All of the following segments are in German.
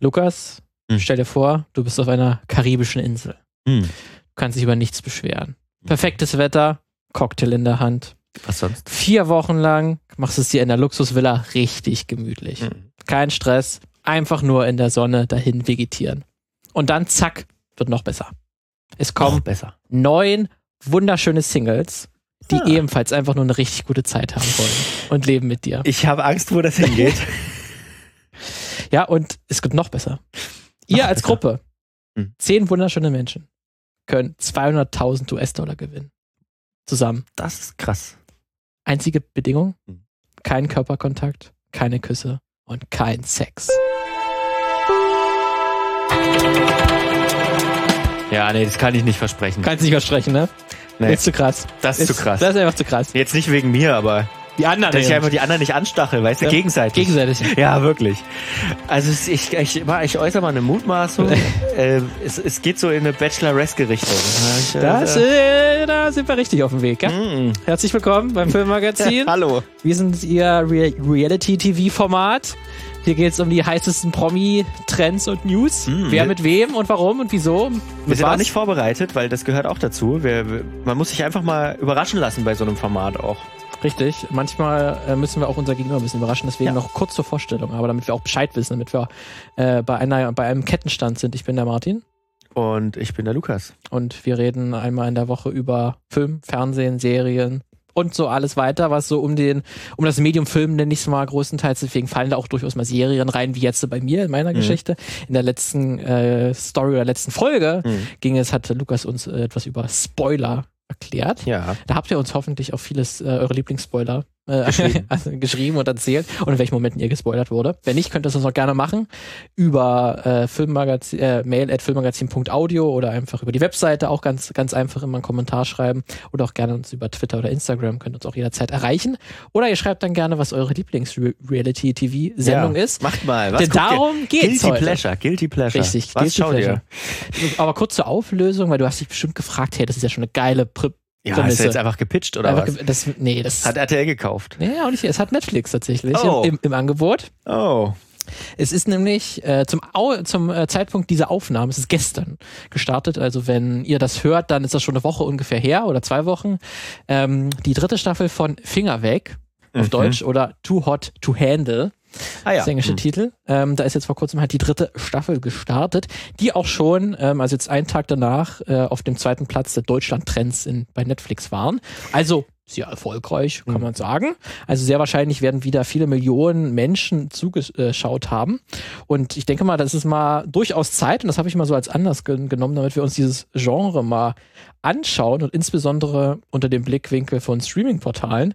Lukas, Hm. stell dir vor, du bist auf einer karibischen Insel. Hm. Du kannst dich über nichts beschweren. Perfektes Wetter, Cocktail in der Hand. Was sonst? Vier Wochen lang machst du es dir in der Luxusvilla richtig gemütlich. Hm. Kein Stress, einfach nur in der Sonne dahin vegetieren. Und dann zack, wird noch besser. Es kommen neun wunderschöne Singles, die Ah. ebenfalls einfach nur eine richtig gute Zeit haben wollen und leben mit dir. Ich habe Angst, wo das hingeht. Ja, und es gibt noch besser. Ihr als besser. Gruppe, Hm. zehn wunderschöne Menschen, können 200.000 US-Dollar gewinnen. Zusammen. Das ist krass. Einzige Bedingung, Hm. kein Körperkontakt, keine Küsse und kein Sex. Ja, nee, das kann ich nicht versprechen. Kannst nicht versprechen, ne? Nee, Ist zu krass. das ist zu krass. Das ist einfach zu krass. Jetzt nicht wegen mir, aber Die anderen dass ich einfach die anderen nicht anstachel, weißt du, Ja, gegenseitig. gegenseitig. Ja, wirklich. Also es- ich, ich, ich äußere mal eine Mutmaßung. äh, es, es geht so in eine Bachelor-Resque-Richtung. Ich, äh, Das, äh, da sind wir richtig auf dem Weg. Ja? mm. Herzlich willkommen beim Filmmagazin. Hallo. Wir sind Ihr Re Reality-TV-Format. Hier geht es um die heißesten Promi-Trends und News. Mm, Wer wir- mit wem und warum und wieso. Wir Mit sind auch was. nicht vorbereitet, weil das gehört auch dazu. Wir, wir, man muss sich einfach mal überraschen lassen bei so einem Format auch. Richtig. Manchmal äh, müssen wir auch unser Gegenüber ein bisschen überraschen. Deswegen Ja. noch kurz zur Vorstellung, aber damit wir auch Bescheid wissen, damit wir äh, bei, einer, bei einem Kettenstand sind. Ich bin der Martin Und ich bin der Lukas. und wir reden einmal in der Woche über Film, Fernsehen, Serien und so alles weiter, was so um den, um das Medium Film nenne ich es mal größtenteils. Deswegen fallen da auch durchaus mal Serien rein, wie jetzt bei mir in meiner Mhm. Geschichte. In der letzten äh, Story oder letzten Folge Mhm. ging es, hat Lukas uns äh, etwas über Spoiler erklärt. Ja. Da habt ihr uns hoffentlich auch vieles, äh, eure Lieblingsspoiler äh, Geschrieben. und erzählt und in welchen Momenten ihr gespoilert wurde. Wenn nicht, könnt ihr das noch gerne machen über äh, Filmmagazin, äh, mail at filmmagazin.audio oder einfach über die Webseite auch ganz, ganz einfach immer einen Kommentar schreiben oder auch gerne uns über Twitter oder Instagram könnt ihr uns auch jederzeit erreichen. Oder ihr schreibt dann gerne, was eure Lieblings-Reality-TV-Sendung ja. ist. Macht mal. Was Denn guckt ihr? darum geht's Guilty heute. Pleasure, Guilty Pleasure. Richtig, Was Guilty Pleasure. ihr? Aber kurz zur Auflösung, weil du hast dich bestimmt gefragt, hey, das ist ja schon eine geile Pri Ja, Prämisse. er jetzt einfach gepitcht oder Einfach was? ge- Das, nee, das Hat RTL gekauft. Nee, auch nicht. Es hat Netflix tatsächlich Oh. im, im, im Angebot. Oh. Es ist nämlich äh, zum, Au zum äh, Zeitpunkt dieser Aufnahme, es ist gestern gestartet, also wenn ihr das hört, dann ist das schon eine Woche ungefähr her oder zwei Wochen, ähm, die dritte Staffel von Finger weg auf Mhm. Deutsch oder Too Hot to Handle, Ah ja. das englische Hm. Titel. Ähm, da ist jetzt vor kurzem halt die dritte Staffel gestartet, die auch schon, ähm, also jetzt einen Tag danach, äh, auf dem zweiten Platz der Deutschland-Trends in, bei Netflix waren. Also sehr erfolgreich, kann Mhm. man sagen. Also sehr wahrscheinlich werden wieder viele Millionen Menschen zugeschaut haben. Und ich denke mal, das ist mal durchaus Zeit, und das habe ich mal so als Anlass gen- genommen, damit wir uns dieses Genre mal anschauen und insbesondere unter dem Blickwinkel von Streaming-Portalen,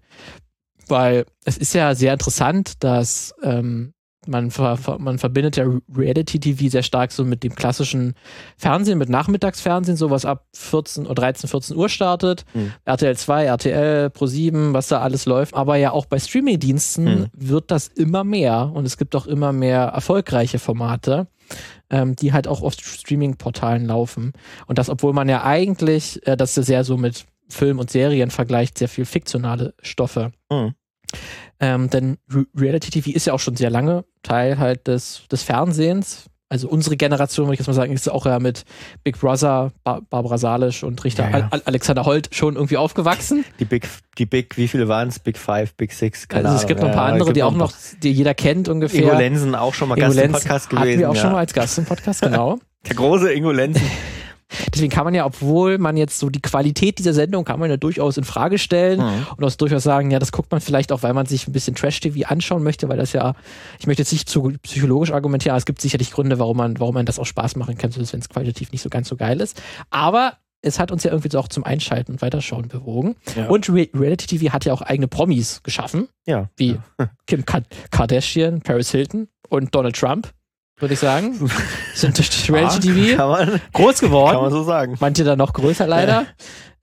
weil es ist ja sehr interessant, dass ähm, man, ver, man verbindet ja Reality-TV sehr stark so mit dem klassischen Fernsehen, mit Nachmittagsfernsehen, sowas ab 14 oder 13, 14 Uhr startet. Mhm. RTL 2, RTL, Pro7, was da alles läuft. Aber ja auch bei Streaming-Diensten Mhm. wird das immer mehr und es gibt auch immer mehr erfolgreiche Formate, ähm, die halt auch auf Streaming-Portalen laufen. Und das, obwohl man ja eigentlich, äh, das ist sehr so mit Film und Serien vergleicht, sehr viel fiktionale Stoffe. Mhm. Ähm, denn Re Reality TV ist ja auch schon sehr lange Teil halt des, des Fernsehens. Also unsere Generation, würde ich jetzt mal sagen, ist auch ja mit Big Brother, ba Barbara Salisch und Richter Ja, ja. Al Alexander Holt schon irgendwie aufgewachsen. Die Big, die Big, wie viele waren es? Big Five, Big Six, keine also es Ahnung. gibt noch ein paar Ja, andere, die auch noch, die jeder kennt ungefähr. Ingo Lensen auch schon mal Gast im Podcast hatten gewesen. wir auch schon mal als Gast im Podcast, genau. Der große Ingo Lenzen. Deswegen kann man ja, obwohl man jetzt so die Qualität dieser Sendung kann man ja durchaus in Frage stellen Mhm. und auch durchaus sagen, ja, das guckt man vielleicht auch, weil man sich ein bisschen Trash-TV anschauen möchte, weil das ja, ich möchte jetzt nicht zu psychologisch argumentieren, aber es gibt sicherlich Gründe, warum man, warum man das auch Spaß machen kann, wenn es qualitativ nicht so ganz so geil ist. Aber es hat uns ja irgendwie so auch zum Einschalten und Weiterschauen bewogen. Ja. Und Re Reality TV hat ja auch eigene Promis geschaffen, Ja. wie Kim Ka Kardashian, Paris Hilton und Donald Trump, würde ich sagen. Sind durch Reality TV Kann man, groß geworden. kann man so sagen. Manche dann noch größer leider.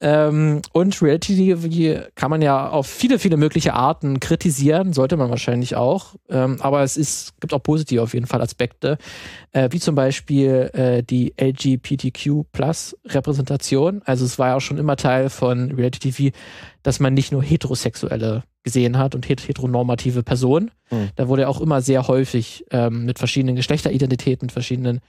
Ähm, und Reality TV kann man ja auf viele, viele mögliche Arten kritisieren, sollte man wahrscheinlich auch. Ähm, aber es ist, gibt auch positive auf jeden Fall Aspekte, äh, wie zum Beispiel äh, die LGBTQ-Plus-Repräsentation. Also es war ja auch schon immer Teil von Reality TV, dass man nicht nur Heterosexuelle gesehen hat und heteronormative Personen. Mhm. Da wurde ja auch immer sehr häufig ähm, mit verschiedenen Geschlechteridentitäten, mit verschiedenen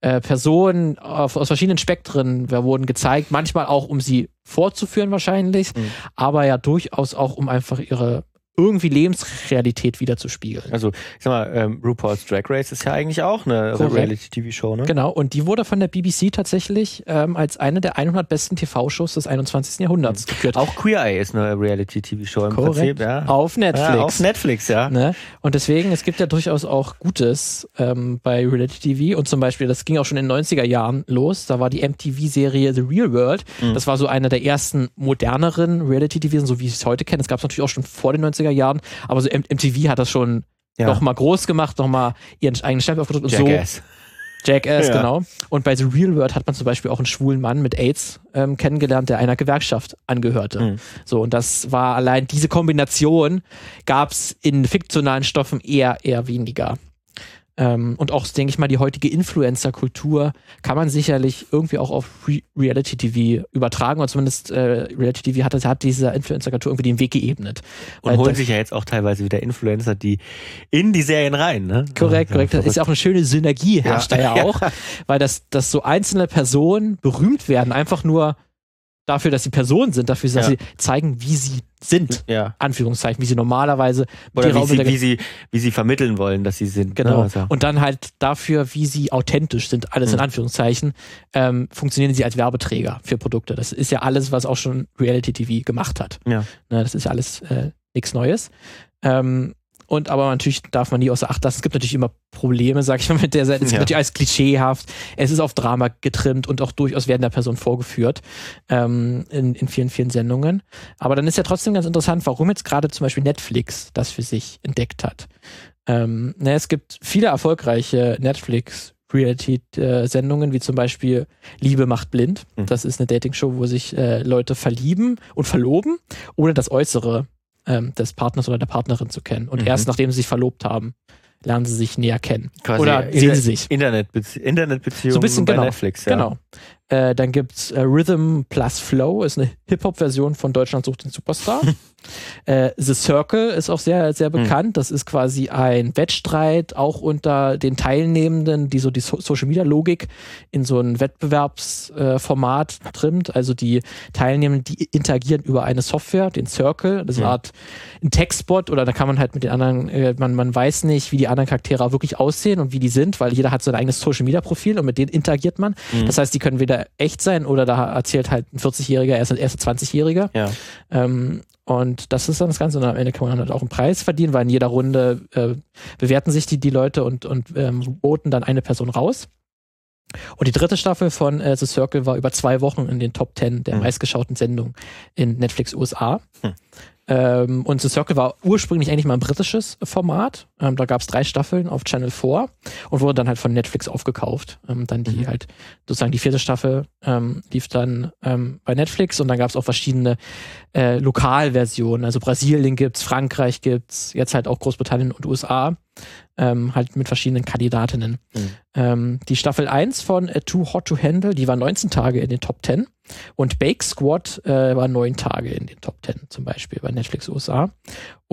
äh, Personen auf, aus verschiedenen Spektren wir wurden gezeigt. Manchmal auch, um sie vorzuführen wahrscheinlich, Mhm. aber ja durchaus auch, um einfach ihre irgendwie Lebensrealität wiederzuspiegeln. Also, ich sag mal, ähm, RuPaul's Drag Race ist ja eigentlich auch eine. Reality-TV-Show, ne? Genau, und die wurde von der BBC tatsächlich ähm, als eine der 100 besten TV-Shows des 21. Jahrhunderts geführt. Auch Queer Eye ist eine Reality-TV-Show im Korrekt. Prinzip, ja. Auf Netflix. Ja, auf Netflix, ja. Ne? Und deswegen, es gibt ja durchaus auch Gutes ähm, bei Reality TV. Und zum Beispiel, das ging auch schon in den 90er Jahren los. Da war die MTV-Serie The Real World. Mhm. Das war so eine der ersten moderneren Reality-TV, so wie ich es heute kenne. Das gab es natürlich auch schon vor den 90er Jahren. Aber so MTV hat das schon ja. noch mal groß gemacht, noch mal ihren eigenen Stempel aufgedrückt. Und Jackass. so Jackass, Ja. genau. Und bei The Real World hat man zum Beispiel auch einen schwulen Mann mit AIDS ähm, kennengelernt, der einer Gewerkschaft angehörte. Mhm. So, und das war allein diese Kombination gab es in fiktionalen Stoffen eher, eher weniger. Ähm, und auch, denke ich mal, die heutige Influencer-Kultur kann man sicherlich irgendwie auch auf Re Reality-TV übertragen. Oder zumindest äh, Reality-TV hat, hat dieser Influencer-Kultur irgendwie den Weg geebnet. Und Weil holen das- sich ja jetzt auch teilweise wieder Influencer, die in die Serien rein, ne? Korrekt, Ja, korrekt. Das ist ja auch eine schöne Synergie herrscht da ja Ja. auch, weil das, dass so einzelne Personen berühmt werden, einfach nur dafür, dass sie Personen sind, dafür, dass Ja. sie zeigen, wie sie sind. Ja. Anführungszeichen, wie sie normalerweise Oder wie sie, wie, sie, wie sie vermitteln wollen, dass sie sind. Genau. Ne? Also, Und dann halt dafür, wie sie authentisch sind, alles in Mhm. Anführungszeichen, ähm, funktionieren sie als Werbeträger für Produkte. Das ist ja alles, was auch schon Reality TV gemacht hat. Ja. Ne, das ist ja alles äh, nichts Neues. Ähm, und aber natürlich darf man nie außer Acht lassen. Es gibt natürlich immer Probleme, sag ich mal, mit der Seite. Es ist Ja. natürlich alles klischeehaft. Es ist auf Drama getrimmt und auch durchaus werden der Person vorgeführt ähm, in, in vielen, vielen Sendungen. Aber dann ist ja trotzdem ganz interessant, warum jetzt gerade zum Beispiel Netflix das für sich entdeckt hat. Ähm, ne, es gibt viele erfolgreiche Netflix Reality-Sendungen, wie zum Beispiel Liebe macht blind. Mhm. Das ist eine Dating-Show, wo sich äh, Leute verlieben und verloben, ohne das Äußere ähm, des Partners oder der Partnerin zu kennen. Und Mhm. erst nachdem sie sich verlobt haben, lernen sie sich näher kennen. quasi Oder sehen sie sich. Internetbezie Internetbeziehungen So ein bisschen, bei genau. Netflix. Ja. Genau. Äh, dann gibt's äh, Rhythm Plus Flow, ist eine Hip-Hop-Version von Deutschland sucht den Superstar. äh, The Circle ist auch sehr, sehr bekannt. Das ist quasi ein Wettstreit, auch unter den Teilnehmenden, die so die so Social-Media-Logik in so ein Wettbewerbsformat äh, trimmt. Also die Teilnehmenden, die interagieren über eine Software, den Circle. Das ist eine Mhm. Art ein Textbot oder da kann man halt mit den anderen, äh, man, man weiß nicht, wie die anderen Charaktere wirklich aussehen und wie die sind, weil jeder hat sein eigenes Social-Media-Profil und mit denen interagiert man. Mhm. Das heißt, die können weder echt sein oder da erzählt halt ein 40-Jähriger, erst ein erster 20-Jähriger. Ja. Ähm, und das ist dann das Ganze. Und am Ende kann man halt auch einen Preis verdienen, weil in jeder Runde äh, bewerten sich die, die Leute und, und ähm, voten dann eine Person raus. Und die dritte Staffel von äh, The Circle war über zwei Wochen in den Top 10 der Hm. meistgeschauten Sendungen in Netflix USA. Hm. Ähm, und The Circle war ursprünglich eigentlich mal ein britisches Format. Ähm, da gab es drei Staffeln auf Channel 4 und wurde dann halt von Netflix aufgekauft. Ähm, dann die Mhm. halt sozusagen die vierte Staffel ähm, lief dann ähm, bei Netflix und dann gab es auch verschiedene äh, Lokalversionen. Also Brasilien gibt's, Frankreich gibt's, jetzt halt auch Großbritannien und USA. Ähm, halt mit verschiedenen Kandidatinnen. Mhm. Ähm, die Staffel 1 von äh, Too Hot to Handle, die war 19 Tage in den Top 10. Und Bake Squad äh, war 9 Tage in den Top 10, zum Beispiel bei Netflix USA.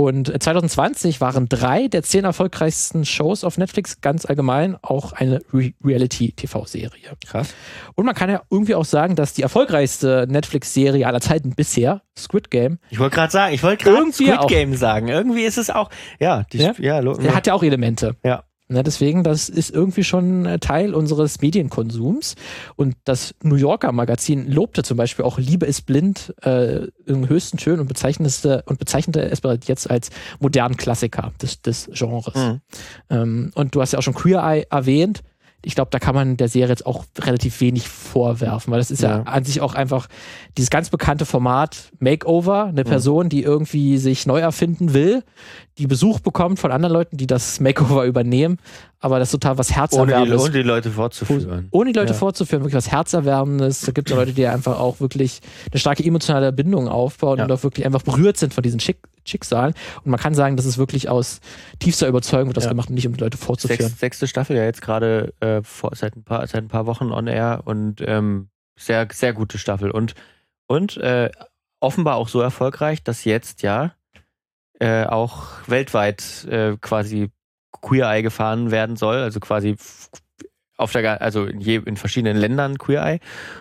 Und äh, 2020 waren drei der zehn erfolgreichsten Shows auf Netflix ganz allgemein auch eine Re Reality-TV-Serie. Krass. Und man kann ja irgendwie auch sagen, dass die erfolgreichste Netflix-Serie aller Zeiten bisher, Squid Game, Ich wollte gerade sagen, ich wollte gerade Squid auch. Game sagen. Irgendwie ist es auch, ja, die, Ja? ja, der hat ja auch Elemente. Ja. Ne, deswegen, das ist irgendwie schon äh, Teil unseres Medienkonsums. Und das New Yorker Magazin lobte zum Beispiel auch Liebe ist blind äh, in höchsten Tönen und bezeichnete, und bezeichnete es bereits jetzt als modernen Klassiker des, des Genres. Mhm. Ähm, und du hast ja auch schon Queer Eye erwähnt. Ich glaube, da kann man der Serie jetzt auch relativ wenig vorwerfen, weil das ist ja, Ja. an sich auch einfach dieses ganz bekannte Format Makeover, eine Person, die irgendwie sich neu erfinden will, die Besuch bekommt von anderen Leuten, die das Makeover übernehmen, aber das ist total was ohne, die, Herzerwärmendes. ohne die Leute fortzuführen. Ohne die Leute Ja. vorzuführen, wirklich was Herzerwärmendes. Da gibt es ja Leute, die einfach auch wirklich eine starke emotionale Bindung aufbauen Ja. und auch wirklich einfach berührt sind von diesen Schick Schicksalen. Und man kann sagen, das ist wirklich aus tiefster Überzeugung wird das gemacht, um nicht um die Leute vorzuführen. Sechs, sechste Staffel ja jetzt gerade äh, vor- seit, ein paar, seit ein paar Wochen on air und ähm, sehr, sehr gute Staffel. Und, und äh, offenbar auch so erfolgreich, dass jetzt ja äh, auch weltweit äh, quasi Queer Eye gefahren werden soll, also quasi auf der, also in, je, in verschiedenen Ländern Queer Eye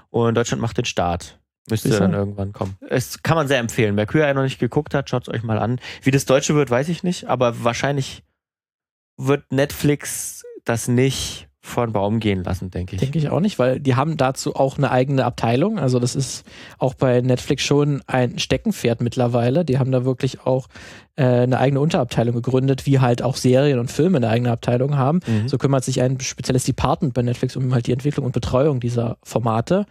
und Deutschland macht den Start. Müsste dann irgendwann kommen. Es kann man sehr empfehlen. Wer Queer Eye noch nicht geguckt hat, schaut es euch mal an. Wie das Deutsche wird, weiß ich nicht, aber wahrscheinlich wird Netflix das nicht von Baum gehen lassen, denke ich. Denke ich auch nicht, weil die haben dazu auch eine eigene Abteilung. Also das ist auch bei Netflix schon ein Steckenpferd mittlerweile. Die haben da wirklich auch äh, eine eigene Unterabteilung gegründet, wie halt auch Serien und Filme eine eigene Abteilung haben. Mhm. So kümmert sich ein spezielles Department bei Netflix um halt die Entwicklung und Betreuung dieser Formate.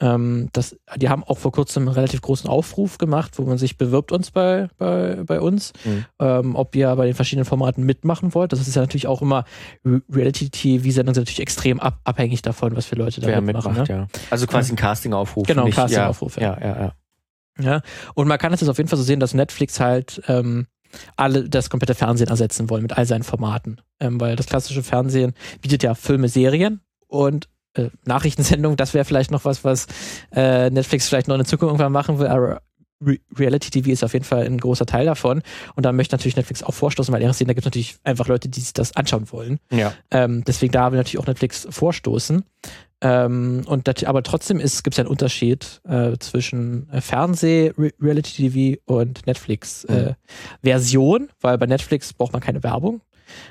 Ähm, das, die haben auch vor kurzem einen relativ großen Aufruf gemacht, wo man sich bewirbt uns bei, bei, bei uns, mhm. ähm, ob ihr bei den verschiedenen Formaten mitmachen wollt. Das ist ja natürlich auch immer Reality-TV-Sendungen sind natürlich extrem ab, abhängig davon, was für Leute da Wer mitmachen. Mitmacht, ne? ja. Also quasi ein Casting-Aufruf. Genau, ein Casting-Aufruf. Ja. ja, ja, ja. Ja, und man kann es jetzt auf jeden Fall so sehen, dass Netflix halt ähm, alle das komplette Fernsehen ersetzen wollen mit all seinen Formaten. Ähm, weil das klassische Fernsehen bietet ja Filme, Serien und äh, Nachrichtensendungen. Das wäre vielleicht noch was, was äh, Netflix vielleicht noch in der Zukunft irgendwann machen will. Aber Re Reality TV ist auf jeden Fall ein großer Teil davon. Und da möchte natürlich Netflix auch vorstoßen, weil ehrlich da gibt es natürlich einfach Leute, die sich das anschauen wollen. Ja. Ähm, deswegen da will natürlich auch Netflix vorstoßen. Ähm, und das, aber trotzdem gibt es einen Unterschied äh, zwischen äh, Fernseh, Re Reality TV und Netflix-Version, äh, weil bei Netflix braucht man keine Werbung.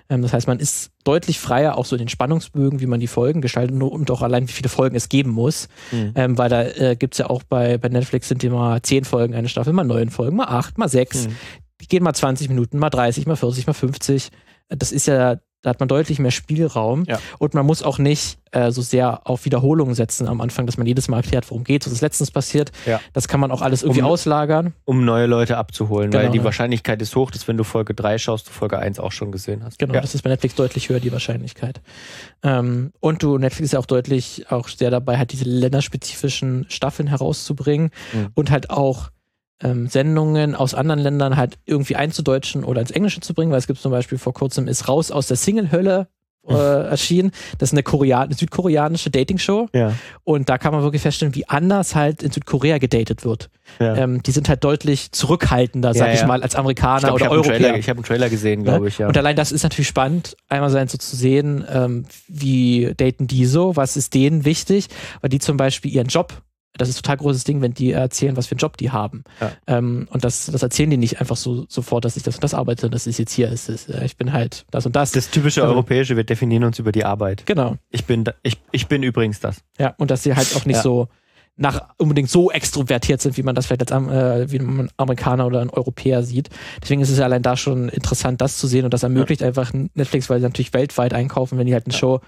Ähm, das heißt, man ist deutlich freier, auch so in den Spannungsbögen, wie man die Folgen gestaltet nur, und auch allein, wie viele Folgen es geben muss. Mhm. Ähm, weil da äh, gibt es ja auch bei, bei Netflix sind immer zehn Folgen eine Staffel, mal neun Folgen, mal acht, mal sechs. Mhm. Die gehen mal 20 Minuten, mal 30, mal 40, mal 50. Das ist ja da hat man deutlich mehr Spielraum ja. und man muss auch nicht äh, so sehr auf Wiederholungen setzen am Anfang, dass man jedes Mal erklärt, worum geht, was ist letztens passiert. Ja. Das kann man auch alles irgendwie um, auslagern. Um neue Leute abzuholen, genau, weil die ja. Wahrscheinlichkeit ist hoch, dass wenn du Folge 3 schaust, du Folge 1 auch schon gesehen hast. Genau, das ist bei Netflix deutlich höher, die Wahrscheinlichkeit. Ähm, und du, Netflix ist ja auch deutlich auch sehr dabei, halt diese länderspezifischen Staffeln herauszubringen mhm. und halt auch ähm, Sendungen aus anderen Ländern halt irgendwie einzudeutschen oder ins Englische zu bringen, weil es gibt zum Beispiel vor kurzem ist raus aus der Single-Hölle äh, erschienen. Das ist eine, Korea eine südkoreanische Dating-Show. Ja. Und da kann man wirklich feststellen, wie anders halt in Südkorea gedatet wird. Ja. Ähm, die sind halt deutlich zurückhaltender, sag Ja, ich mal, als Amerikaner glaub, ich oder habe einen, Europäer. Trailer- ich hab einen Trailer gesehen, glaube ich, ja. Und allein das ist natürlich spannend, einmal sein so zu sehen, ähm, wie daten die so, was ist denen wichtig, weil die zum Beispiel ihren Job, das ist ein total großes Ding, wenn die erzählen, was für einen Job die haben. Ja. Ähm, und das, das erzählen die nicht einfach so sofort, dass ich das und das arbeite, dass es jetzt hier ist. Das, äh, ich bin halt das und das. das typische Also- Europäische, wir definieren uns über die Arbeit. genau. Ich bin, ich, ich bin übrigens das. Ja, und dass sie halt auch nicht Ja. so nach unbedingt so extrovertiert sind, wie man das vielleicht als äh, wie ein Amerikaner oder ein Europäer sieht. Deswegen ist es ja allein da schon interessant, das zu sehen und das ermöglicht einfach Netflix, weil sie natürlich weltweit einkaufen, wenn die halt eine Show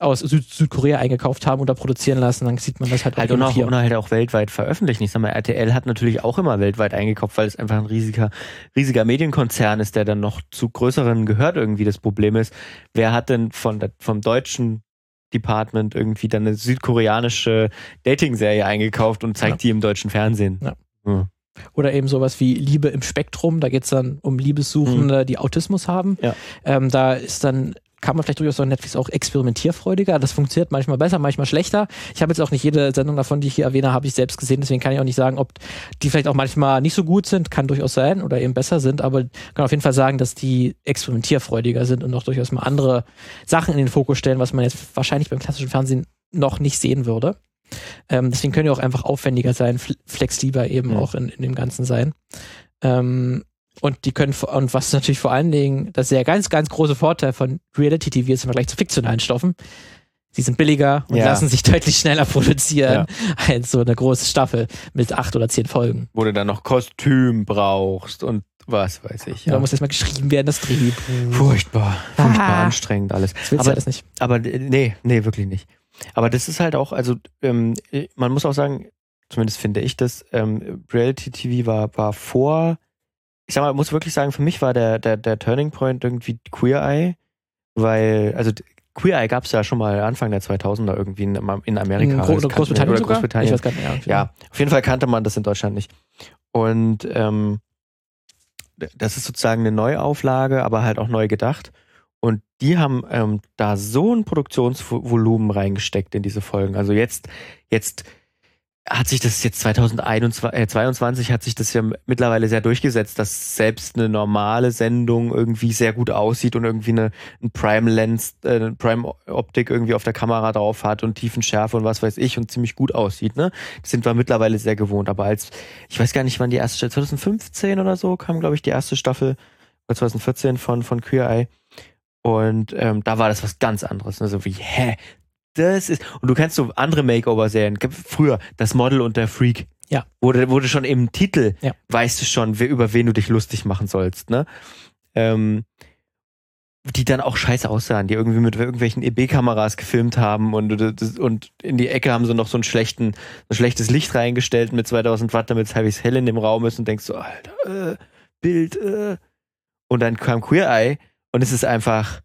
aus Süd Südkorea eingekauft haben oder produzieren lassen, dann sieht man das halt, Halt auch und, auch, hier. und halt auch weltweit veröffentlichen. Ich sag mal, RTL hat natürlich auch immer weltweit eingekauft, weil es einfach ein riesiger, riesiger Medienkonzern ist, der dann noch zu größeren gehört irgendwie. Das Problem ist, wer hat denn von vom deutschen Department irgendwie dann eine südkoreanische Dating-Serie eingekauft und zeigt die im deutschen Fernsehen? Ja. Hm. Oder eben sowas wie Liebe im Spektrum, da geht es dann um Liebessuchende, die Autismus haben. Ja. Ähm, da ist dann kann man vielleicht durchaus sagen, Netflix auch experimentierfreudiger. Das funktioniert manchmal besser, manchmal schlechter. Ich habe jetzt auch nicht jede Sendung davon, die ich hier erwähne, habe ich selbst gesehen. Deswegen kann ich auch nicht sagen, ob die vielleicht auch manchmal nicht so gut sind. Kann durchaus sein oder eben besser sind. Aber kann auf jeden Fall sagen, dass die experimentierfreudiger sind und auch durchaus mal andere Sachen in den Fokus stellen, was man jetzt wahrscheinlich beim klassischen Fernsehen noch nicht sehen würde. Ähm, deswegen können die auch einfach aufwendiger sein, fl- flexibler eben Mhm. auch in, in dem Ganzen sein. Ähm, und die können, und was natürlich vor allen Dingen, das ist der ganz, ganz große Vorteil von Reality TV ist im Vergleich zu fiktionalen Stoffen. Sie sind billiger und Ja. lassen sich deutlich schneller produzieren als so eine große Staffel mit acht oder zehn Folgen. Wo du dann noch Kostüm brauchst und was weiß ich. Da Ja. muss erstmal geschrieben werden, das Drehbuch. Furchtbar, furchtbar Ah. anstrengend alles. Das Aber- alles nicht. Aber äh, nee, nee, wirklich nicht. Aber das ist halt auch, also ähm, man muss auch sagen, zumindest finde ich das, ähm, Reality TV war, war vor, ich sag mal, muss wirklich sagen, für mich war der, der, der Turning Point irgendwie Queer Eye, weil, also Queer Eye gab es ja schon mal Anfang der 2000er irgendwie in, in Amerika. In Gro oder Großbritannien oder sogar? Großbritannien. Ich weiß gar nicht. Ja, Ja, auf jeden Fall kannte man das in Deutschland nicht. Und ähm, das ist sozusagen eine Neuauflage, aber halt auch neu gedacht. Und die haben ähm, da so ein Produktionsvolumen reingesteckt in diese Folgen. Also jetzt, jetzt hat sich das jetzt 2022 äh, hat sich das ja mittlerweile sehr durchgesetzt, dass selbst eine normale Sendung irgendwie sehr gut aussieht und irgendwie eine, ein Prime Lens, äh, eine Prime Optik irgendwie auf der Kamera drauf hat und Tiefenschärfe und was weiß ich und ziemlich gut aussieht, ne? Das sind wir mittlerweile sehr gewohnt. Aber als, ich weiß gar nicht, wann die erste Staffel, 2015 oder so kam, glaube ich, die erste Staffel, 2014 von, von Queer Eye. Und ähm, da war das was ganz anderes. Ne? So wie, hä, das ist. Und du kennst so andere Makeover-Serien. Früher, das Model und der Freak. Ja. Wurde, wurde schon im Titel, ja. weißt du schon, wer, über wen du dich lustig machen sollst, ne? Ähm, die dann auch scheiße aussahen, die irgendwie mit irgendwelchen EB-Kameras gefilmt haben und, und in die Ecke haben sie noch so einen schlechten, ein schlechtes Licht reingestellt mit 2000 Watt, damit es halbwegs hell in dem Raum ist und denkst so, Alter, äh, Bild, äh. Und dann kam Queer Eye und es ist einfach,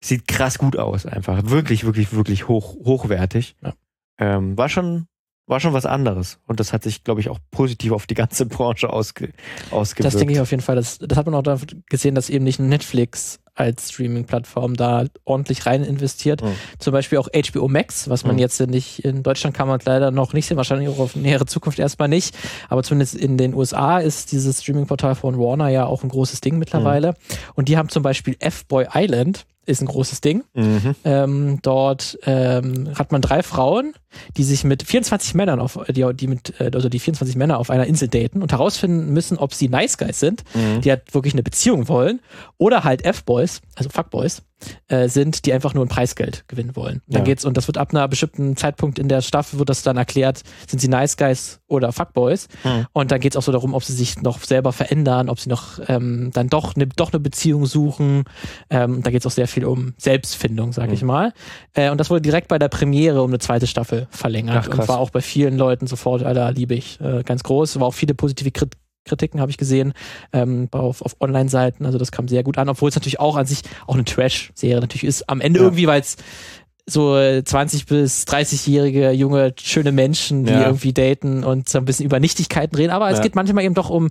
sieht krass gut aus, einfach. Wirklich, wirklich, wirklich hoch, hochwertig. Ja. Ähm, war schon, war schon was anderes. Und das hat sich, glaube ich, auch positiv auf die ganze Branche ausge, ausgewirkt. Das denke ich auf jeden Fall. Das, das hat man auch gesehen, dass eben nicht Netflix als Streaming-Plattform da ordentlich rein investiert. Mhm. Zum Beispiel auch HBO Max, was man mhm. jetzt nicht in Deutschland kann man leider noch nicht sehen, wahrscheinlich auch auf nähere Zukunft erstmal nicht. Aber zumindest in den USA ist dieses Streaming-Portal von Warner ja auch ein großes Ding mittlerweile. Mhm. Und die haben zum Beispiel F-Boy Island ist ein großes Ding. Mhm. Ähm, dort ähm, hat man drei Frauen, die sich mit 24 Männern auf, die, die mit, äh, also die 24 Männer auf einer Insel daten und herausfinden müssen, ob sie Nice Guys sind, mhm. die halt wirklich eine Beziehung wollen, oder halt F-Boys, also Fuckboys, äh, sind, die einfach nur ein Preisgeld gewinnen wollen. Dann ja. geht's, und das wird ab einer bestimmten Zeitpunkt in der Staffel, wird das dann erklärt, sind sie Nice Guys oder Fuckboys. Mhm. Und dann geht's auch so darum, ob sie sich noch selber verändern, ob sie noch ähm, dann doch eine doch eine Beziehung suchen. Ähm, da geht's auch sehr viel um Selbstfindung, sag mhm. ich mal. Äh, und das wurde direkt bei der Premiere um eine zweite Staffel verlängert Ach, und war auch bei vielen Leuten sofort, Alter, liebe ich, äh, ganz groß. War auch viele positive Kritik Kritiken habe ich gesehen ähm, auf, auf Online-Seiten. Also das kam sehr gut an, obwohl es natürlich auch an sich auch eine Trash-Serie natürlich ist. Am Ende ja. irgendwie, weil es so 20 bis 30-jährige junge schöne Menschen, die ja. irgendwie daten und so ein bisschen über Nichtigkeiten reden. Aber es ja. geht manchmal eben doch um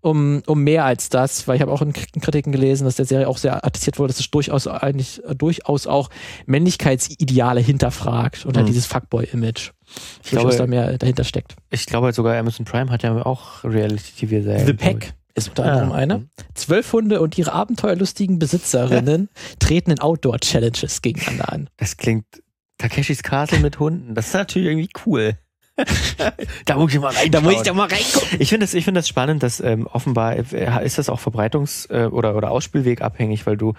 um um mehr als das, weil ich habe auch in Kritiken gelesen, dass der Serie auch sehr attestiert wurde, dass es durchaus eigentlich durchaus auch Männlichkeitsideale hinterfragt und halt mhm. dieses Fuckboy-Image. Ich glaube, da mehr dahinter steckt. Ich glaube sogar Amazon Prime hat ja auch Reality-TV-Serien. The Pack ist unter anderem ah. eine. Zwölf Hunde und ihre abenteuerlustigen Besitzerinnen treten in Outdoor-Challenges gegeneinander an. Das klingt Takeshis Castle mit Hunden. Das ist natürlich irgendwie cool. da muss ich mal rein. Da muss ich doch mal reingucken. Ich finde das, ich finde das spannend, dass ähm, offenbar äh, ist das auch Verbreitungs- äh, oder, oder Ausspielweg abhängig, weil du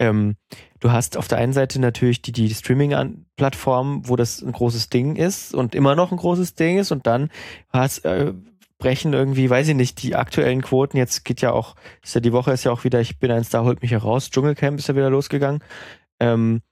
ähm, du hast auf der einen Seite natürlich die, die Streaming-Plattformen, wo das ein großes Ding ist und immer noch ein großes Ding ist und dann hast, äh, brechen irgendwie, weiß ich nicht, die aktuellen Quoten. Jetzt geht ja auch, ist ja die Woche ist ja auch wieder, ich bin ein Star, holt mich heraus. Dschungelcamp ist ja wieder losgegangen. Ähm,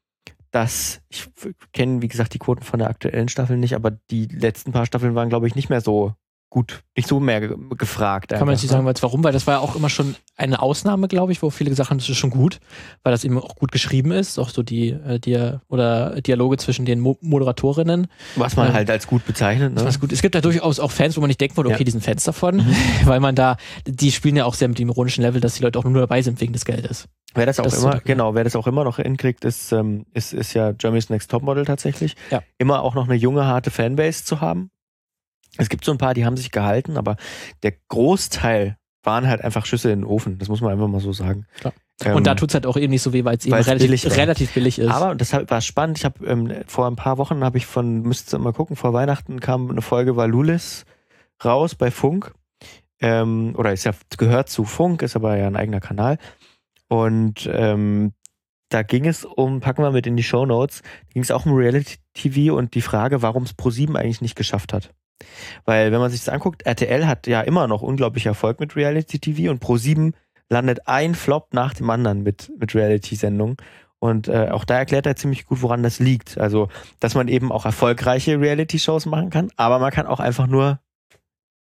das, ich kenne, wie gesagt, die Quoten von der aktuellen Staffel nicht, aber die letzten paar Staffeln waren, glaube ich, nicht mehr so gut, nicht so mehr gefragt. Kann man jetzt nicht sagen, warum, weil das war ja auch immer schon eine Ausnahme, glaube ich, wo viele gesagt haben, das ist schon gut, weil das eben auch gut geschrieben ist, auch so die, äh, die oder Dialoge zwischen den Mo Moderatorinnen. Was man ähm, halt als gut bezeichnet. Ne? Was gut. Es gibt ja durchaus auch Fans, wo man nicht denken würde, okay, ja. die sind Fans davon, mhm. weil man da, die spielen ja auch sehr mit dem ironischen Level, dass die Leute auch nur dabei sind wegen des Geldes. Wer das auch das immer, genau, wer das auch immer noch hinkriegt, ist, ähm, ist, ist ja Germany's Next Topmodel tatsächlich. Ja. Immer auch noch eine junge, harte Fanbase zu haben. Es gibt so ein paar, die haben sich gehalten, aber der Großteil waren halt einfach Schüsse in den Ofen. Das muss man einfach mal so sagen. Klar. Ähm, und da tut es halt auch eben nicht so weh, weil es eben relativ billig, relativ billig ist. Aber das war spannend. Ich habe ähm, vor ein paar Wochen habe ich von, müsst ihr mal gucken, vor Weihnachten kam eine Folge war Lulis raus bei Funk. Ähm, oder ist ja gehört zu Funk, ist aber ja ein eigener Kanal. Und ähm, da ging es um, packen wir mit in die Show Notes, ging es auch um Reality TV und die Frage, warum es Pro7 eigentlich nicht geschafft hat. Weil, wenn man sich das anguckt, RTL hat ja immer noch unglaublich Erfolg mit Reality TV und Pro7 landet ein Flop nach dem anderen mit, mit Reality-Sendungen. Und äh, auch da erklärt er ziemlich gut, woran das liegt. Also, dass man eben auch erfolgreiche Reality-Shows machen kann, aber man kann auch einfach nur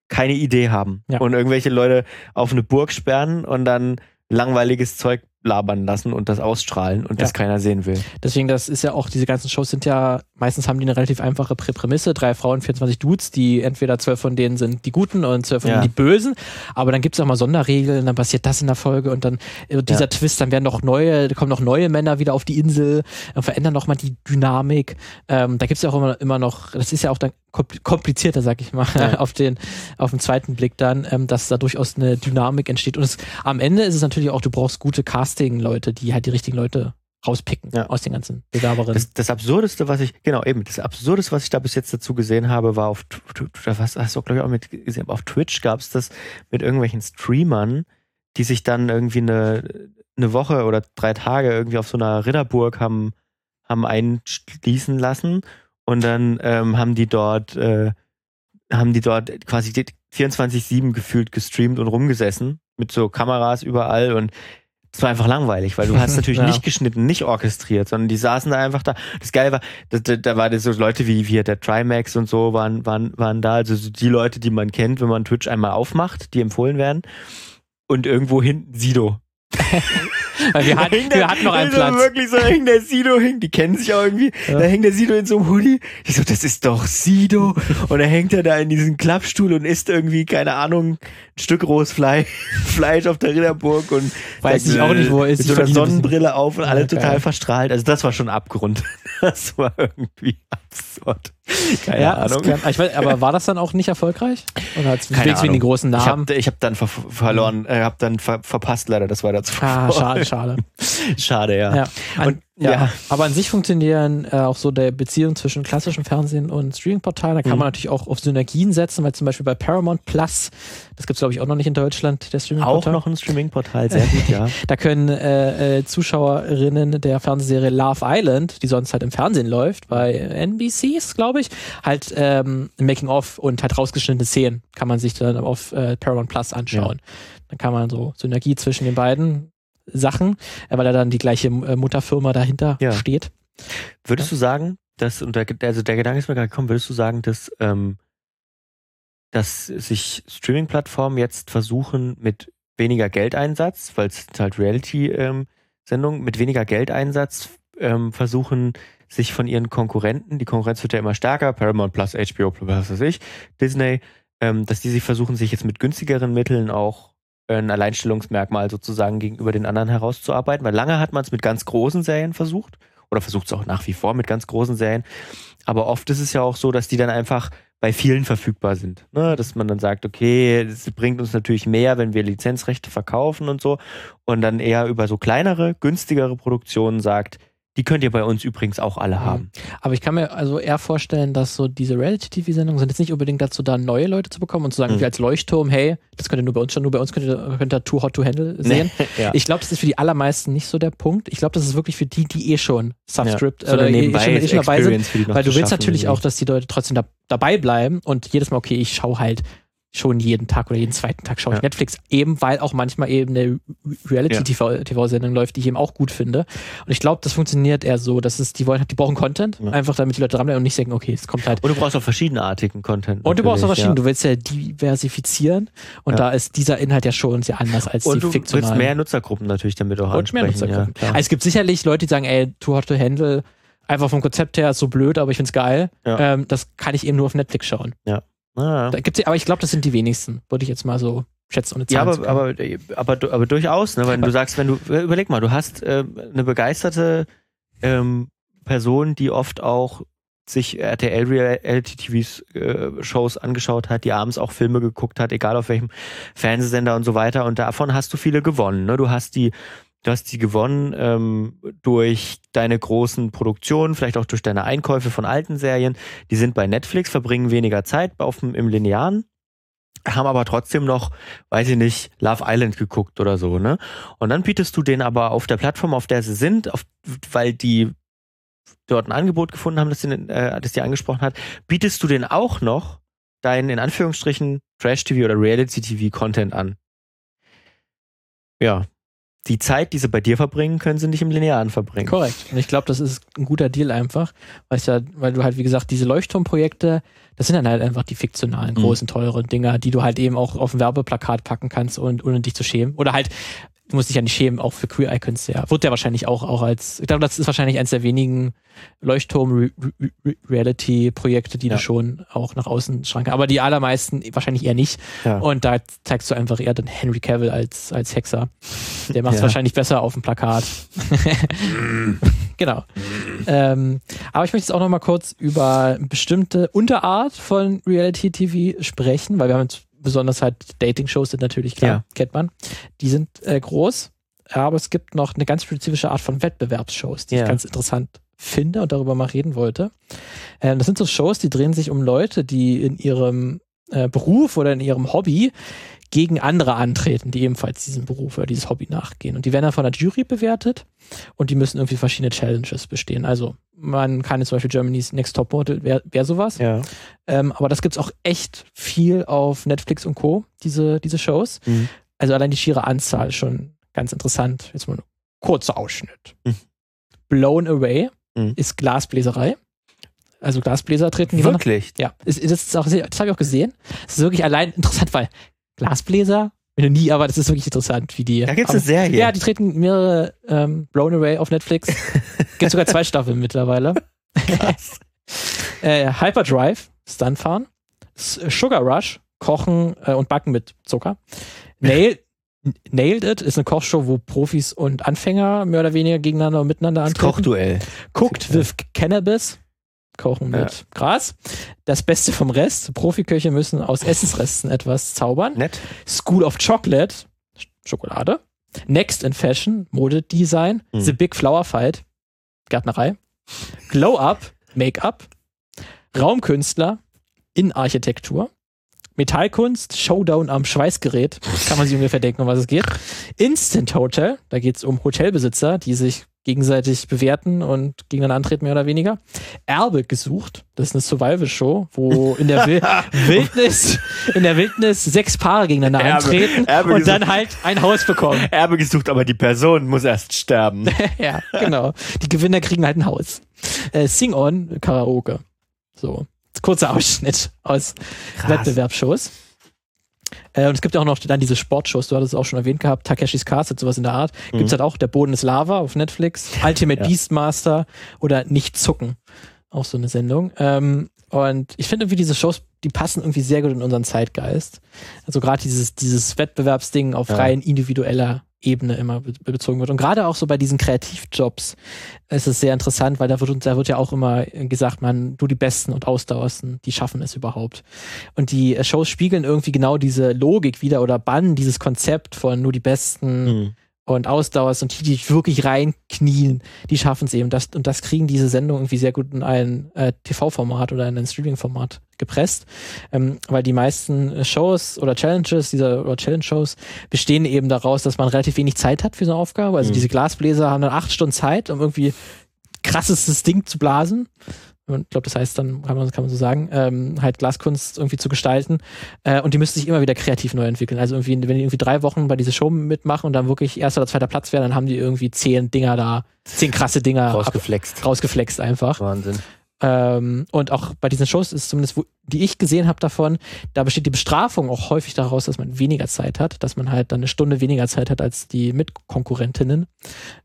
keine Idee haben ja. und irgendwelche Leute auf eine Burg sperren und dann langweiliges Zeug labern lassen und das ausstrahlen und Ja. das keiner sehen will. Deswegen, das ist ja auch, diese ganzen Shows sind ja, meistens haben die eine relativ einfache Prä Prämisse. Drei Frauen, 24 Dudes, die entweder zwölf von denen sind die Guten und zwölf von Ja. denen die Bösen. Aber dann gibt es auch mal Sonderregeln, dann passiert das in der Folge und dann äh, dieser Ja. Twist, dann werden noch neue, kommen noch neue Männer wieder auf die Insel, verändern noch mal die Dynamik. Ähm, da gibt es ja auch immer, immer noch, das ist ja auch dann kompl- komplizierter, sag ich mal, auf den, auf den zweiten Blick dann, ähm, dass da durchaus eine Dynamik entsteht. Und es, am Ende ist es natürlich auch, du brauchst gute Casting-Leute, die halt die richtigen Leute rauspicken Ja. aus den ganzen Bewerberinnen. Das, das Absurdeste, was ich, genau, eben, das Absurdeste, was ich da bis jetzt dazu gesehen habe, war auf, was hast du, glaube ich, auch mit gesehen, auf Twitch gab es das mit irgendwelchen Streamern, die sich dann irgendwie eine, eine Woche oder drei Tage irgendwie auf so einer Ritterburg haben, haben einschließen lassen und dann ähm, haben die dort, äh, haben die dort quasi 24-7 gefühlt gestreamt und rumgesessen mit so Kameras überall und es war einfach langweilig, weil du hast natürlich Ja. nicht geschnitten, nicht orchestriert, sondern die saßen da einfach da. Das Geile war, da, da, da waren so Leute wie, wie der Trimax und so waren, waren, waren da, also so die Leute, die man kennt, wenn man Twitch einmal aufmacht, die empfohlen werden. Und irgendwo hinten Sido. Weil wir, der- wir hatten noch einen Platz. Wirklich so, da hing der Sido hing, die kennen sich auch irgendwie. Ja. Da hängt der Sido in so einem Hoodie. Ich so, das ist doch Sido. und da hängt er da in diesem Klappstuhl und isst irgendwie, keine Ahnung, ein Stück rohes Fleisch, Fleisch auf der Ritterburg und Weiß ich auch nicht, wo er ist. Mit so einer Sonnenbrille auf und alle Ja, total verstrahlt. Also das war schon Abgrund. Das war irgendwie absurd. Keine Ja, Ahnung. kann, ich weiß, aber war das dann auch nicht erfolgreich? Oder hat es wegen den großen Ich Namen? habe ich hab dann ver verloren, äh, hab dann ver verpasst leider, das weiter zu ah, schade, schade. Schade, ja. Ja. Und- ja. ja. Aber an sich funktionieren äh, auch so der Beziehung zwischen klassischem Fernsehen und Streaming-Portalen. Da kann Mhm. man natürlich auch auf Synergien setzen, weil zum Beispiel bei Paramount Plus, das gibt es glaube ich auch noch nicht in Deutschland, der Auch Streaming-Portal. noch ein Streaming-Portal, sehr gut, ja. Da können äh, äh, Zuschauerinnen der Fernsehserie Love Island, die sonst halt im Fernsehen läuft, bei NBCs, glaube ich, halt ähm, Making-of und halt rausgeschnittene Szenen kann man sich dann auf äh, Paramount Plus anschauen. Dann kann man so Synergie zwischen den beiden Sachen, äh, weil da dann die gleiche äh, Mutterfirma dahinter Ja. steht. Würdest du sagen, dass, und der, also der Gedanke ist mir gerade gekommen, würdest du sagen, dass, ähm, dass sich Streaming-Plattformen jetzt versuchen, mit weniger Geldeinsatz, weil es halt Reality-Sendungen, mit weniger Geldeinsatz ähm, versuchen, sich von ihren Konkurrenten, die Konkurrenz wird ja immer stärker, Paramount Plus, HBO Plus, was weiß ich, Disney, ähm, dass die sich versuchen, sich jetzt mit günstigeren Mitteln auch ein Alleinstellungsmerkmal sozusagen gegenüber den anderen herauszuarbeiten, weil lange hat man es mit ganz großen Serien versucht oder versucht es auch nach wie vor mit ganz großen Serien, aber oft ist es ja auch so, dass die dann einfach bei vielen verfügbar sind, ne? dass man dann sagt, okay, es bringt uns natürlich mehr, wenn wir Lizenzrechte verkaufen und so und dann eher über so kleinere, günstigere Produktionen sagt, die könnt ihr bei uns übrigens auch alle Mhm. haben. Aber ich kann mir also eher vorstellen, dass so diese Reality-TV-Sendungen sind jetzt nicht unbedingt dazu da, neue Leute zu bekommen und zu sagen, Mhm. wir als Leuchtturm, hey, das könnt ihr nur bei uns schon, nur bei uns könnt ihr, könnt ihr Too Hot to Handle sehen. ja. Ich glaube, das ist für die allermeisten nicht so der Punkt. Ich glaube, das ist wirklich für die, die eh schon Subscript ja. so oder eine eh, schon, eh schon dabei sind. Weil du willst natürlich auch, dass die Leute trotzdem da, dabei bleiben und jedes Mal, okay, ich schaue halt schon jeden Tag oder jeden zweiten Tag schaue ich Ja. Netflix, eben weil auch manchmal eben eine Reality-TV-Sendung läuft, die ich eben auch gut finde. Und ich glaube, das funktioniert eher so, dass es, die wollen, die brauchen Content, Ja. einfach damit die Leute dranbleiben und nicht denken, okay, es kommt halt. Und du brauchst auch verschiedenartigen Content. Und du brauchst auch verschiedene, du willst ja diversifizieren und Ja. da ist dieser Inhalt ja schon sehr anders als Und die du willst mehr Nutzergruppen natürlich damit auch und mehr. Nutzergruppen. Ja, also es gibt sicherlich Leute, die sagen, ey, Too Hot to Handle, einfach vom Konzept her ist so blöd, aber ich find's geil. Ja. Ähm, das kann ich eben nur auf Netflix schauen. Ah. Da gibt's, aber ich glaube, das sind die wenigsten, würde ich jetzt mal so schätzen. Ohne Ja, Zahlen zu aber, aber, aber, aber durchaus, ne? Wenn du sagst, wenn du, überleg mal, du hast äh, eine begeisterte ähm, Person, die oft auch sich RTL Reality TVs äh, Shows angeschaut hat, die abends auch Filme geguckt hat, egal auf welchem Fernsehsender und so weiter. Und davon hast du viele gewonnen. Ne? Du hast die, du hast die gewonnen ähm, durch deine großen Produktionen, vielleicht auch durch deine Einkäufe von alten Serien. Die sind bei Netflix, verbringen weniger Zeit auf dem, im Linearen haben aber trotzdem noch, weiß ich nicht, Love Island geguckt oder so, ne? Und dann bietest du denen aber auf der Plattform, auf der sie sind, auf, weil die dort ein Angebot gefunden haben, das, den, äh, das die angesprochen hat, bietest du denen auch noch deinen, in Anführungsstrichen, Trash-TV oder Reality-TV-Content an. Ja. Die Zeit, die sie bei dir verbringen, können sie nicht im Linearen verbringen. Korrekt. Und ich glaube, das ist ein guter Deal einfach, weil, ja, weil du halt, wie gesagt, diese Leuchtturmprojekte, das sind dann halt einfach die fiktionalen, Mhm. großen, teuren Dinger, die du halt eben auch auf ein Werbeplakat packen kannst und ohne dich zu schämen. Oder halt du musst dich ja nicht schämen, auch für Queer Icons, ja. Wird der wahrscheinlich auch, auch als, ich glaube, das ist wahrscheinlich eines der wenigen Leuchtturm-Reality-Projekte, die Ja. du schon auch nach außen schranken. Aber die allermeisten wahrscheinlich eher nicht. Ja. Und da zeigst du einfach eher den Henry Cavill als, als Hexer. Der macht es Ja. wahrscheinlich besser auf dem Plakat. genau. Ähm, aber ich möchte jetzt auch noch mal kurz über bestimmte Unterart von Reality-TV sprechen, weil wir haben jetzt besonders halt Dating-Shows sind natürlich klar, Ja. kennt man. Die sind äh, groß, aber es gibt noch eine ganz spezifische Art von Wettbewerbsshows, die Ja. ich ganz interessant finde und darüber mal reden wollte. Ähm, das sind so Shows, die drehen sich um Leute, die in ihrem äh, Beruf oder in ihrem Hobby gegen andere antreten, die ebenfalls diesem Beruf oder dieses Hobby nachgehen. Und die werden dann von der Jury bewertet und die müssen irgendwie verschiedene Challenges bestehen. Also man kann jetzt zum Beispiel Germany's Next Top Model, wäre wär sowas. Ja. Ähm, aber das gibt's auch echt viel auf Netflix und Co., diese, diese Shows. Mhm. Also allein die schiere Anzahl ist schon ganz interessant. Jetzt mal ein kurzer Ausschnitt. Mhm. Blown Away Mhm. ist Glasbläserei. Also Glasbläser treten gegeneinander. Wirklich? Ja, das, ist auch, das habe ich auch gesehen. Das ist wirklich allein interessant, weil Glasbläser, wenn du nie, aber das ist wirklich interessant, wie die. Da gibt's aber, eine Serie. Ja, die treten mehrere ähm, Blown Away auf Netflix. Gibt sogar zwei Staffeln mittlerweile. Krass. Äh, Hyperdrive, Stuntfahren. Sugar Rush, Kochen äh, und Backen mit Zucker. Nail, Nailed It ist eine Kochshow, wo Profis und Anfänger mehr oder weniger gegeneinander und miteinander Das antreten. Kochduell. Cooked with Cannabis. Kochen Ja. mit Gras. Das Beste vom Rest. Profiköche müssen aus Essensresten etwas zaubern. Nett. School of Chocolate. Sch- Schokolade. Next in Fashion. Modedesign. Mhm. The Big Flower Fight. Gärtnerei. Glow Up. Make-up. Raumkünstler. Innenarchitektur. Metallkunst, Showdown am Schweißgerät. Kann man sich ungefähr denken, um was es geht. Instant Hotel, da geht es um Hotelbesitzer, die sich gegenseitig bewerten und gegeneinander antreten, mehr oder weniger. Erbe gesucht, das ist eine Survival-Show, wo in der Wil Wildnis, in der Wildnis sechs Paare gegeneinander Erbe- antreten Erbe und gesucht. dann halt ein Haus bekommen. Erbe gesucht, aber die Person muss erst sterben. ja, genau. Die Gewinner kriegen halt ein Haus. Äh, Sing-On, Karaoke. So. Kurzer Ausschnitt aus Krass. Wettbewerbsshows. Äh, und es gibt ja auch noch dann diese Sportshows, du hattest es auch schon erwähnt gehabt, Takeshis Castle, sowas in der Art. Mhm. Gibt's halt auch, der Boden ist Lava auf Netflix, Ultimate Ja. Beastmaster oder Nicht zucken. Auch so eine Sendung. Ähm, und ich finde irgendwie diese Shows, die passen irgendwie sehr gut in unseren Zeitgeist. Also gerade dieses, dieses Wettbewerbsding auf Ja. rein individueller Ebene immer be bezogen wird. Und gerade auch so bei diesen Kreativjobs ist es sehr interessant, weil da wird, da wird ja auch immer gesagt, man, du die Besten und Ausdauersten, die schaffen es überhaupt. Und die Shows spiegeln irgendwie genau diese Logik wieder oder bannen dieses Konzept von nur die Besten Mhm. Und Ausdauers und die, die wirklich reinknien, die schaffen es eben. Das, und das kriegen diese Sendungen irgendwie sehr gut in ein äh, TV-Format oder in ein Streaming-Format gepresst. Ähm, weil die meisten Shows oder Challenges, dieser oder Challenge-Shows bestehen eben daraus, dass man relativ wenig Zeit hat für so eine Aufgabe. Also Mhm. diese Glasbläser haben dann acht Stunden Zeit, um irgendwie krassestes Ding zu blasen. Ich glaube, das heißt dann, kann man, kann man so sagen, ähm, halt Glaskunst irgendwie zu gestalten. Äh, und die müssen sich immer wieder kreativ neu entwickeln. Also irgendwie, wenn die irgendwie drei Wochen bei dieser Show mitmachen und dann wirklich erster oder zweiter Platz werden, dann haben die irgendwie zehn Dinger da, zehn krasse Dinger ab- Rausgeflext. rausgeflext einfach. Wahnsinn. Ähm, und auch bei diesen Shows ist zumindest, wo, die ich gesehen habe davon, da besteht die Bestrafung auch häufig daraus, dass man weniger Zeit hat, dass man halt dann eine Stunde weniger Zeit hat als die Mitkonkurrentinnen.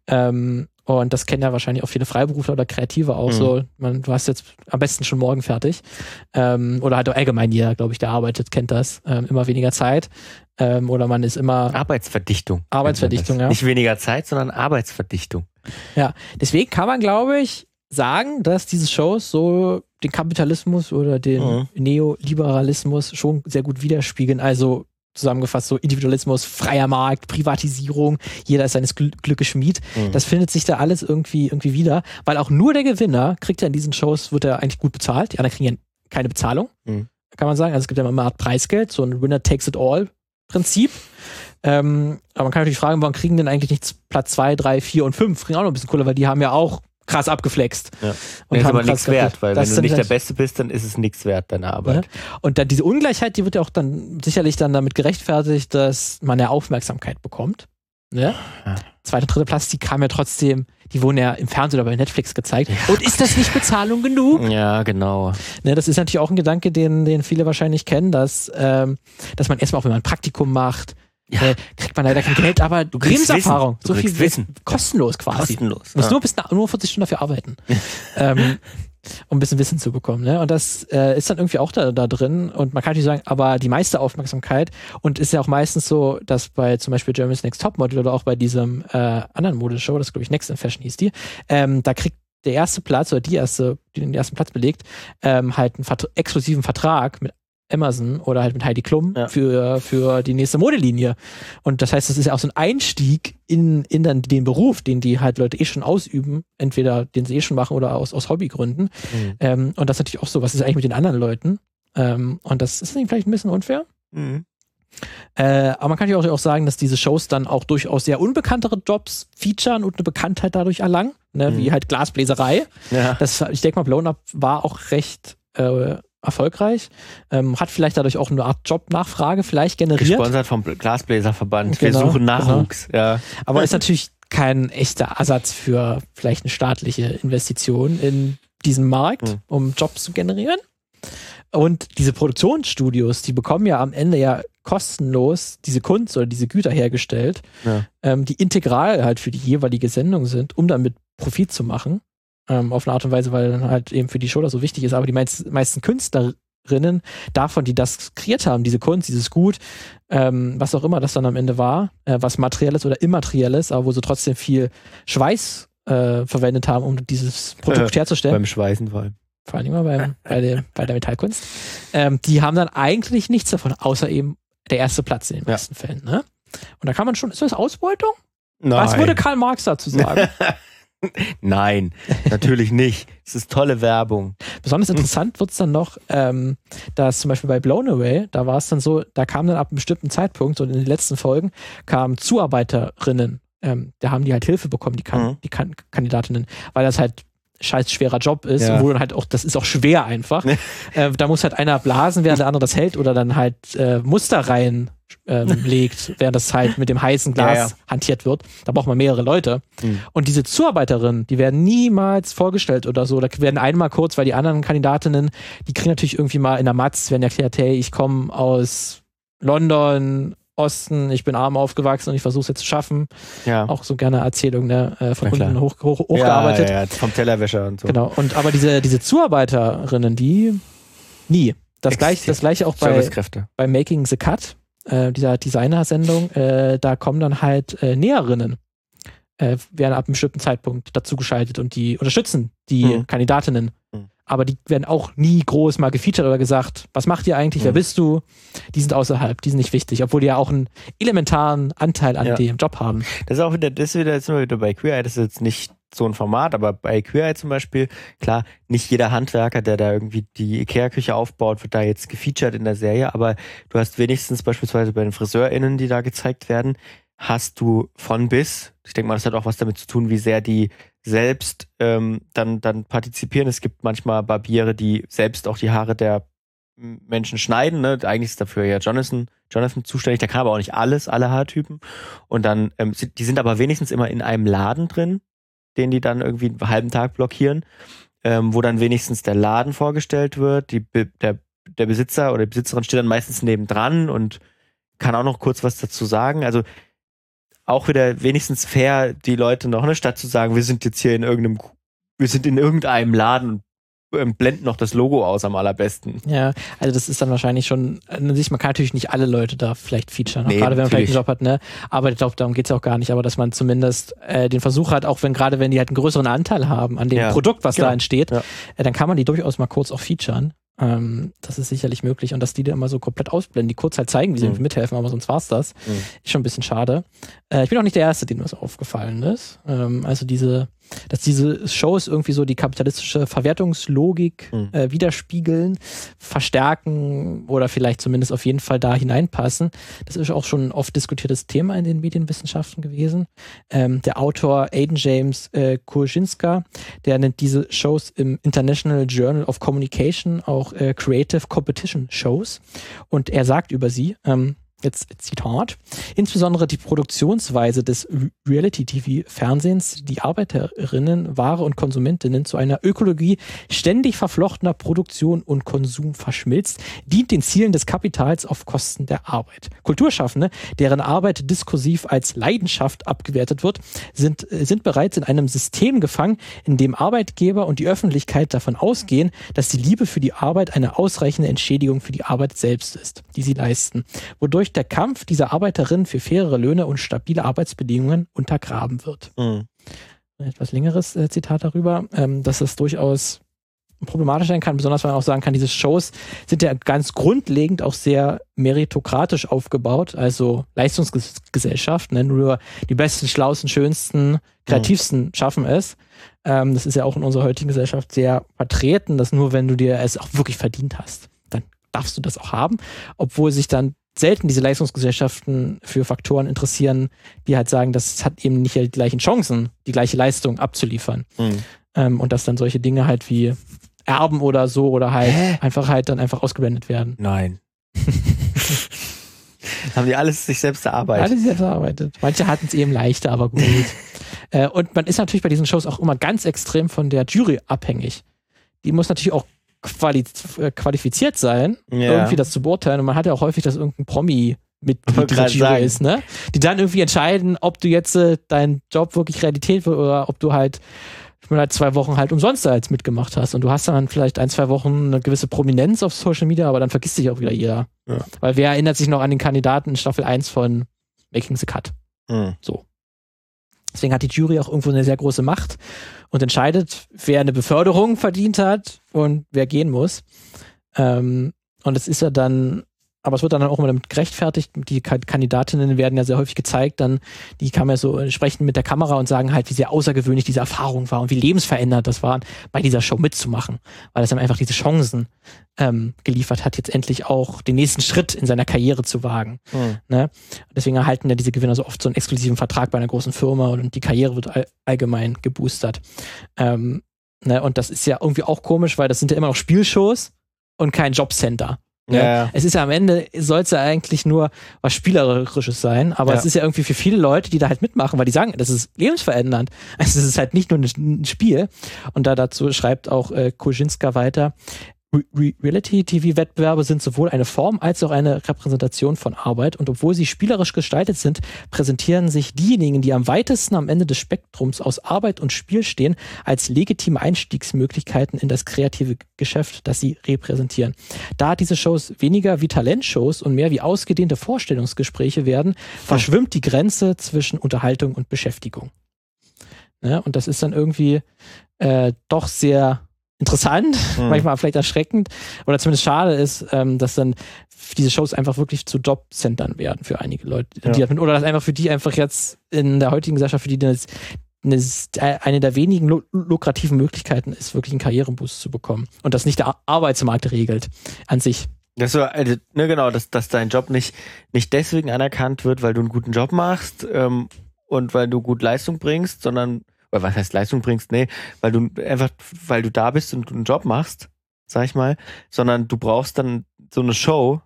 Ähm, und das kennen ja wahrscheinlich auch viele Freiberufler oder Kreative auch Mhm. so. Man, du hast jetzt am besten schon morgen fertig. Ähm, oder halt auch allgemein jeder, glaube ich, der arbeitet, kennt das. Ähm, immer weniger Zeit. Ähm, oder man ist immer. Arbeitsverdichtung. Arbeitsverdichtung, ja. Nicht weniger Zeit, sondern Arbeitsverdichtung. Deswegen kann man, glaube ich, sagen, dass diese Shows so den Kapitalismus oder den Mhm. Neoliberalismus schon sehr gut widerspiegeln. Also zusammengefasst so Individualismus, freier Markt, Privatisierung, jeder ist seines Gl Glückes Schmied. Mhm. Das findet sich da alles irgendwie, irgendwie wieder, weil auch nur der Gewinner kriegt ja in diesen Shows, wird er eigentlich gut bezahlt. Die anderen kriegen ja keine Bezahlung, Mhm. kann man sagen. Also es gibt ja immer eine Art Preisgeld, so ein Winner takes it all Prinzip. Ähm, aber man kann natürlich fragen, warum kriegen denn eigentlich nicht Platz 2, 3, 4 und 5? Kriegen auch noch ein bisschen Cooler, weil die haben ja auch krass abgeflext. Ja. Und Nee, ist aber nichts wert, weil Das wenn du nicht der Beste bist, dann ist es nichts wert, deine Arbeit. Und dann diese Ungleichheit, die wird ja auch dann sicherlich dann damit gerechtfertigt, dass man ja Aufmerksamkeit bekommt. Ne? Ja. Zweiter, dritter Platz, die kam ja trotzdem, die wurden ja im Fernsehen oder bei Netflix gezeigt. Und ist das nicht Bezahlung genug? Ja, genau. Ne, das ist natürlich auch ein Gedanke, den, den viele wahrscheinlich kennen, dass, ähm, dass man erstmal auch, wenn man ein Praktikum macht, Ja. Äh, kriegt man leider kein Geld, aber Du kriegst. Du so viel Wissen. kostenlos quasi. Kostenlos. Du musst ja. nur bis nur 40 Stunden dafür arbeiten. ähm, um ein bisschen Wissen zu bekommen. Ne? Und das äh, ist dann irgendwie auch da, da drin. Und man kann natürlich sagen, aber die meiste Aufmerksamkeit und ist ja auch meistens so, dass bei zum Beispiel Germany's Next Topmodel oder auch bei diesem äh, anderen Modeshow, das glaube ich Next in Fashion hieß die, ähm, da kriegt der erste Platz oder die erste, die den ersten Platz belegt, ähm, halt einen Vert exklusiven Vertrag mit Amazon oder halt mit Heidi Klum Ja. für, für die nächste Modelinie. Und das heißt, das ist ja auch so ein Einstieg in, in dann den Beruf, den die halt Leute eh schon ausüben, entweder den sie eh schon machen oder aus, aus Hobbygründen. Mhm. Ähm, und das ist natürlich auch so, was ist eigentlich mit den anderen Leuten? Ähm, und das ist vielleicht ein bisschen unfair. Mhm. Äh, aber man kann ja auch, auch sagen, dass diese Shows dann auch durchaus sehr unbekanntere Jobs featuren und eine Bekanntheit dadurch erlangen, ne? Mhm. wie halt Glasbläserei. Ja. Das, ich denke mal, Blown Up war auch recht äh, erfolgreich. Ähm, hat vielleicht dadurch auch eine Art Jobnachfrage vielleicht generiert. Gesponsert vom Glasbläserverband. Wir Genau, suchen Nachwuchs. Ja. Aber ist natürlich kein echter Ersatz für vielleicht eine staatliche Investition in diesen Markt, Mhm. um Jobs zu generieren. Und diese Produktionsstudios, die bekommen ja am Ende ja kostenlos diese Kunst oder diese Güter hergestellt, Ja. ähm, die integral halt für die jeweilige Sendung sind, um damit Profit zu machen. Ähm, auf eine Art und Weise, weil dann halt eben für die Show das so wichtig ist. Aber die meist, meisten Künstlerinnen davon, die das kreiert haben, diese Kunst, dieses Gut, ähm, was auch immer das dann am Ende war, äh, was materielles oder immaterielles, aber wo sie trotzdem viel Schweiß äh, verwendet haben, um dieses Produkt herzustellen Beim Schweißen vor allem. vor allem immer beim, bei, der, bei der Metallkunst, ähm, die haben dann eigentlich nichts davon, außer eben der erste Platz in den Ja. meisten Fällen. Ne? Und da kann man schon, ist das Ausbeutung? Nein. Was würde Karl Marx dazu sagen? Nein, natürlich nicht. Es ist tolle Werbung. Besonders interessant wird es dann noch, ähm, dass zum Beispiel bei Blown Away, da war es dann so, da kam dann ab einem bestimmten Zeitpunkt, so in den letzten Folgen, kamen Zuarbeiterinnen, ähm, da haben die halt Hilfe bekommen, die, kan Mhm. die kan Kandidatinnen, weil das halt scheiß schwerer Job ist, Ja. wo dann halt auch, das ist auch schwer einfach. äh, da muss halt einer blasen, während der andere das hält oder dann halt äh, Muster rein ähm, legt, während das halt mit dem heißen Glas Ja, ja. hantiert wird. Da braucht man mehrere Leute. Mhm. Und diese Zuarbeiterinnen, die werden niemals vorgestellt oder so. Da werden einmal kurz, weil die anderen Kandidatinnen, die kriegen natürlich irgendwie mal in der Matz, werden erklärt, hey, ich komme aus London, Osten, ich bin arm aufgewachsen und ich versuche es jetzt zu schaffen. Ja. Auch so gerne Erzählung, ne, äh, von unten hoch, hoch, hochgearbeitet. Ja, ja, ja, vom Tellerwäscher und so. Genau. Und aber diese, diese Zuarbeiterinnen, die nie. Das gleiche, Existiert. das gleiche auch bei, bei Making the Cut, äh, dieser Designer-Sendung, äh, da kommen dann halt äh, Näherinnen, äh, werden ab einem bestimmten Zeitpunkt dazu geschaltet und die unterstützen die Mhm. Kandidatinnen. Mhm. Aber die werden auch nie groß mal gefeatured oder gesagt, was macht ihr eigentlich, wer Mhm. bist du? Die sind außerhalb, die sind nicht wichtig, obwohl die ja auch einen elementaren Anteil an Ja. dem Job haben. Das ist auch wieder, das ist wieder, jetzt sind wir wieder bei Queer Eye, das ist jetzt nicht so ein Format, aber bei Queer Eye zum Beispiel, klar, nicht jeder Handwerker, der da irgendwie die Ikea-Küche aufbaut, wird da jetzt gefeatured in der Serie, aber du hast wenigstens beispielsweise bei den FriseurInnen, die da gezeigt werden, hast du von bis, ich denke mal, das hat auch was damit zu tun, wie sehr die selbst ähm, dann, dann partizipieren. Es gibt manchmal Barbiere, die selbst auch die Haare der Menschen schneiden. Ne? Eigentlich ist dafür ja Jonathan, Jonathan zuständig, der kann aber auch nicht alles, alle Haartypen. Und dann, ähm, die sind aber wenigstens immer in einem Laden drin, den die dann irgendwie einen halben Tag blockieren, ähm, wo dann wenigstens der Laden vorgestellt wird. Die, der, der Besitzer oder die Besitzerin steht dann meistens nebendran und kann auch noch kurz was dazu sagen. Also auch wieder wenigstens fair, die Leute noch, ne, statt zu sagen, wir sind jetzt hier in irgendeinem, wir sind in irgendeinem Laden und ähm, blenden noch das Logo aus am allerbesten. Ja, also das ist dann wahrscheinlich schon, sich, man kann natürlich nicht alle Leute da vielleicht featuren, auch Nee, gerade wenn man vielleicht einen Job hat, ne? Aber ich glaube, darum geht's ja auch gar nicht, aber dass man zumindest äh, den Versuch hat, auch wenn gerade wenn die halt einen größeren Anteil haben an dem Ja, Produkt, was genau. da entsteht, Ja. äh, dann kann man die durchaus mal kurz auch featuren. Ähm, das ist sicherlich möglich und dass die da immer so komplett ausblenden, die kurz halt zeigen, wie sie Mhm. mithelfen, aber sonst war's das. Mhm. Ist schon ein bisschen schade. Äh, ich bin auch nicht der Erste, dem das aufgefallen ist. Ähm, also diese, dass diese Shows irgendwie so die kapitalistische Verwertungslogik Mhm. äh, widerspiegeln, verstärken oder vielleicht zumindest auf jeden Fall da hineinpassen. Das ist auch schon ein oft diskutiertes Thema in den Medienwissenschaften gewesen. Ähm, der Autor Aiden James äh, Kurczynska, der nennt diese Shows im International Journal of Communication auch äh, Creative Competition Shows. Und er sagt über sie, ähm, jetzt Zitat, insbesondere die Produktionsweise des Reality-TV-Fernsehens, die Arbeiterinnen, Ware und Konsumentinnen zu einer Ökologie ständig verflochtener Produktion und Konsum verschmilzt, dient den Zielen des Kapitals auf Kosten der Arbeit. Kulturschaffende, deren Arbeit diskursiv als Leidenschaft abgewertet wird, sind, sind bereits in einem System gefangen, in dem Arbeitgeber und die Öffentlichkeit davon ausgehen, dass die Liebe für die Arbeit eine ausreichende Entschädigung für die Arbeit selbst ist, die sie leisten, wodurch wodurch der Kampf dieser Arbeiterinnen für fairere Löhne und stabile Arbeitsbedingungen untergraben wird. Mhm. Ein etwas längeres äh, Zitat darüber, ähm, dass es durchaus problematisch sein kann, besonders weil man auch sagen kann, diese Shows sind ja ganz grundlegend auch sehr meritokratisch aufgebaut, also Leistungsgesellschaft, ne? nur die besten, schlausten, schönsten, kreativsten mhm. schaffen es. Ähm, das ist ja auch in unserer heutigen Gesellschaft sehr vertreten, dass nur wenn du dir es auch wirklich verdient hast, dann darfst du das auch haben, obwohl sich dann selten diese Leistungsgesellschaften für Faktoren interessieren, die halt sagen, das hat eben nicht die gleichen Chancen, die gleiche Leistung abzuliefern. Mhm. Ähm, und dass dann solche Dinge halt wie Erben oder so oder halt Hä? einfach halt dann einfach ausgeblendet werden. Nein. Haben die alles sich selbst erarbeitet? Alles selbst erarbeitet. Manche hatten es eben leichter, aber gut. äh, und man ist natürlich bei diesen Shows auch immer ganz extrem von der Jury abhängig. Die muss natürlich auch quali äh, qualifiziert sein, ja. irgendwie das zu beurteilen. Und man hat ja auch häufig, dass irgendein Promi dieser Jury ist, ne? Die dann irgendwie entscheiden, ob du jetzt äh, dein Job wirklich Realität wird oder ob du halt halt zwei Wochen halt umsonst als mitgemacht hast. Und du hast dann vielleicht ein, zwei Wochen eine gewisse Prominenz auf Social Media, aber dann vergisst dich auch wieder jeder. Ja. Weil wer erinnert sich noch an den Kandidaten in Staffel 1 von Making the Cut? Mhm. So. Deswegen hat die Jury auch irgendwo eine sehr große Macht und entscheidet, wer eine Beförderung verdient hat und wer gehen muss. Ähm, und es ist ja dann aber es wird dann auch immer damit gerechtfertigt. Die Kandidatinnen werden ja sehr häufig gezeigt, dann, die kann man ja so äh, sprechen mit der Kamera und sagen halt, wie sehr außergewöhnlich diese Erfahrung war und wie lebensverändert das war, bei dieser Show mitzumachen. Weil es dann einfach diese Chancen ähm, geliefert hat, jetzt endlich auch den nächsten Schritt in seiner Karriere zu wagen. Mhm. Ne? Deswegen erhalten ja diese Gewinner so oft so einen exklusiven Vertrag bei einer großen Firma und die Karriere wird all allgemein geboostert. Ähm, ne? Und das ist ja irgendwie auch komisch, weil das sind ja immer noch Spielshows und kein Jobcenter. Ne? Ja, ja. Es ist ja am Ende, soll es ja eigentlich nur was Spielerisches sein, aber ja. es ist ja irgendwie für viele Leute, die da halt mitmachen, weil die sagen, das ist lebensverändernd. Also es ist halt nicht nur ein Spiel. Und da dazu schreibt auch äh, Kozinska weiter, Reality-TV-Wettbewerbe sind sowohl eine Form als auch eine Repräsentation von Arbeit und obwohl sie spielerisch gestaltet sind, präsentieren sich diejenigen, die am weitesten am Ende des Spektrums aus Arbeit und Spiel stehen, als legitime Einstiegsmöglichkeiten in das kreative Geschäft, das sie repräsentieren. Da diese Shows weniger wie Talentshows und mehr wie ausgedehnte Vorstellungsgespräche werden, verschwimmt die Grenze zwischen Unterhaltung und Beschäftigung. Ja, und das ist dann irgendwie äh, doch sehr interessant, mhm. manchmal vielleicht erschreckend oder zumindest schade ist, ähm, dass dann diese Shows einfach wirklich zu Jobcentern werden für einige Leute. Ja. Die, oder dass einfach für die einfach jetzt in der heutigen Gesellschaft, für die das eine der wenigen lukrativen Möglichkeiten ist, wirklich einen Karriereboost zu bekommen. Und das nicht der Arbeitsmarkt regelt an sich. Das so, also, ne, genau, dass, dass dein Job nicht, nicht deswegen anerkannt wird, weil du einen guten Job machst ähm, und weil du gut Leistung bringst, sondern oder was heißt Leistung bringst, nee, weil du einfach, weil du da bist und einen Job machst, sag ich mal, sondern du brauchst dann so eine Show,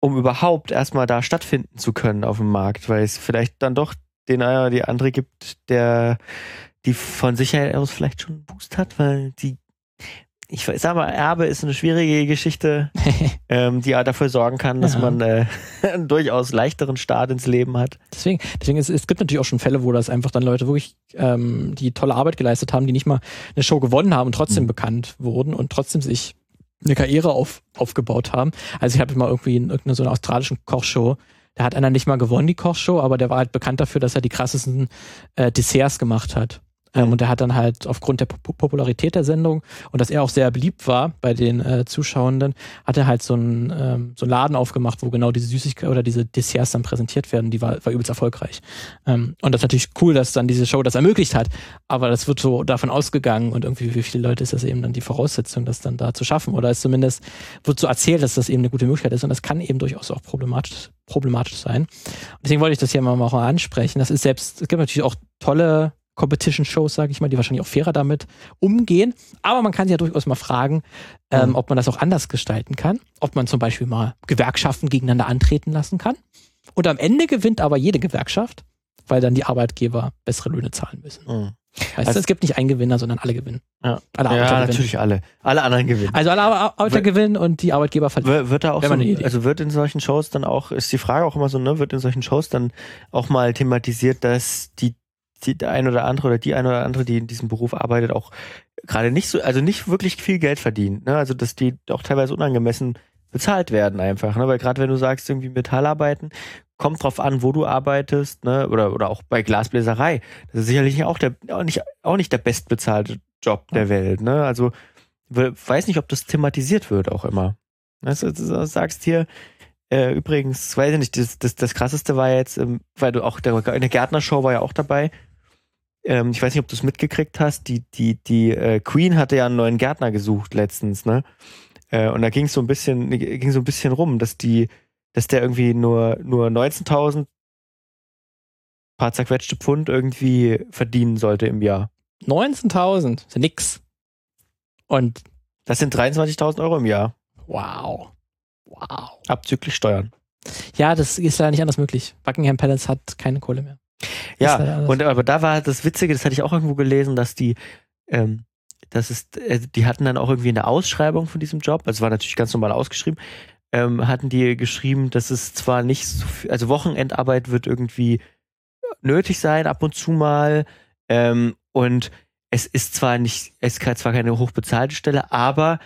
um überhaupt erstmal da stattfinden zu können auf dem Markt, weil es vielleicht dann doch den oder die andere gibt, der die von Sicherheit aus vielleicht schon einen Boost hat, weil die ich sag mal, Erbe ist eine schwierige Geschichte, ähm, die ja dafür sorgen kann, dass ja. man äh, einen durchaus leichteren Start ins Leben hat. Deswegen, deswegen ist, es gibt natürlich auch schon Fälle, wo das einfach dann Leute wirklich, ähm, die tolle Arbeit geleistet haben, die nicht mal eine Show gewonnen haben und trotzdem mhm. bekannt wurden und trotzdem sich eine Karriere auf, aufgebaut haben. Also ich habe mal irgendwie in irgendeiner so einer australischen Kochshow da hat einer nicht mal gewonnen, die Kochshow, aber der war halt bekannt dafür, dass er die krassesten äh, Desserts gemacht hat. Ähm, und er hat dann halt aufgrund der Popularität der Sendung und dass er auch sehr beliebt war bei den äh, Zuschauenden, hat er halt so einen, ähm, so einen Laden aufgemacht, wo genau diese Süßigkeiten oder diese Desserts dann präsentiert werden. Die war, war übelst erfolgreich. Ähm, und das ist natürlich cool, dass dann diese Show das ermöglicht hat. Aber das wird so davon ausgegangen und irgendwie für viele Leute ist das eben dann die Voraussetzung, das dann da zu schaffen. Oder es zumindest wird so erzählt, dass das eben eine gute Möglichkeit ist. Und das kann eben durchaus auch problematisch, problematisch sein. Deswegen wollte ich das hier mal, mal ansprechen. Das ist selbst, es gibt natürlich auch tolle Co-Competition-Shows, sage ich mal, die wahrscheinlich auch fairer damit umgehen. Aber man kann sich ja durchaus mal fragen, ähm, Mhm. ob man das auch anders gestalten kann. Ob man zum Beispiel mal Gewerkschaften gegeneinander antreten lassen kann. Und am Ende gewinnt aber jede Gewerkschaft, weil dann die Arbeitgeber bessere Löhne zahlen müssen. Mhm. Heißt, Also- es gibt nicht einen Gewinner, sondern alle gewinnen. Ja, Alle ja gewinnen. natürlich alle. Alle anderen gewinnen. Also alle Ar- Arbeiter Wer- gewinnen und die Arbeitgeber verlieren. Wir- Wird da auch so, also wird in solchen Shows dann auch, ist die Frage auch immer so, ne, wird in solchen Shows dann auch mal thematisiert, dass die der ein oder andere oder die ein oder andere, die in diesem Beruf arbeitet, auch gerade nicht so, also nicht wirklich viel Geld verdienen, ne? Also dass die auch teilweise unangemessen bezahlt werden einfach, ne? Weil gerade wenn du sagst, irgendwie Metallarbeiten, kommt drauf an, wo du arbeitest, ne? Oder, oder auch bei Glasbläserei. Das ist sicherlich auch der auch nicht, auch nicht der bestbezahlte Job der Welt, ne? Also we- weiß nicht, ob das thematisiert wird auch immer. Du, du sagst hier, äh, übrigens, weiß ich nicht, das, das, das krasseste war jetzt, ähm, weil du auch, der, in der Gärtner-Show war ja auch dabei. Ähm, ich weiß nicht, ob du es mitgekriegt hast, die, die, die äh, Queen hatte ja einen neuen Gärtner gesucht letztens, ne? Äh, und da ging es so ein bisschen, ging so ein bisschen rum, dass die, dass der irgendwie nur, nur 19.000 paar zerquetschte Pfund irgendwie verdienen sollte im Jahr. 19.000, ist ja nix. Und Das sind 23.000 Euro im Jahr, wow. Wow. abzüglich Steuern. Ja, das ist leider nicht anders möglich. Buckingham Palace hat keine Kohle mehr. Ja, anders. und aber da war das Witzige, das hatte ich auch irgendwo gelesen, dass die, ähm, das ist, äh, die hatten dann auch irgendwie eine Ausschreibung von diesem Job, also war natürlich ganz normal ausgeschrieben, ähm, hatten die geschrieben, dass es zwar nicht so viel, also Wochenendarbeit wird irgendwie nötig sein, ab und zu mal, ähm, und es ist zwar nicht, es ist zwar keine hochbezahlte Stelle, aber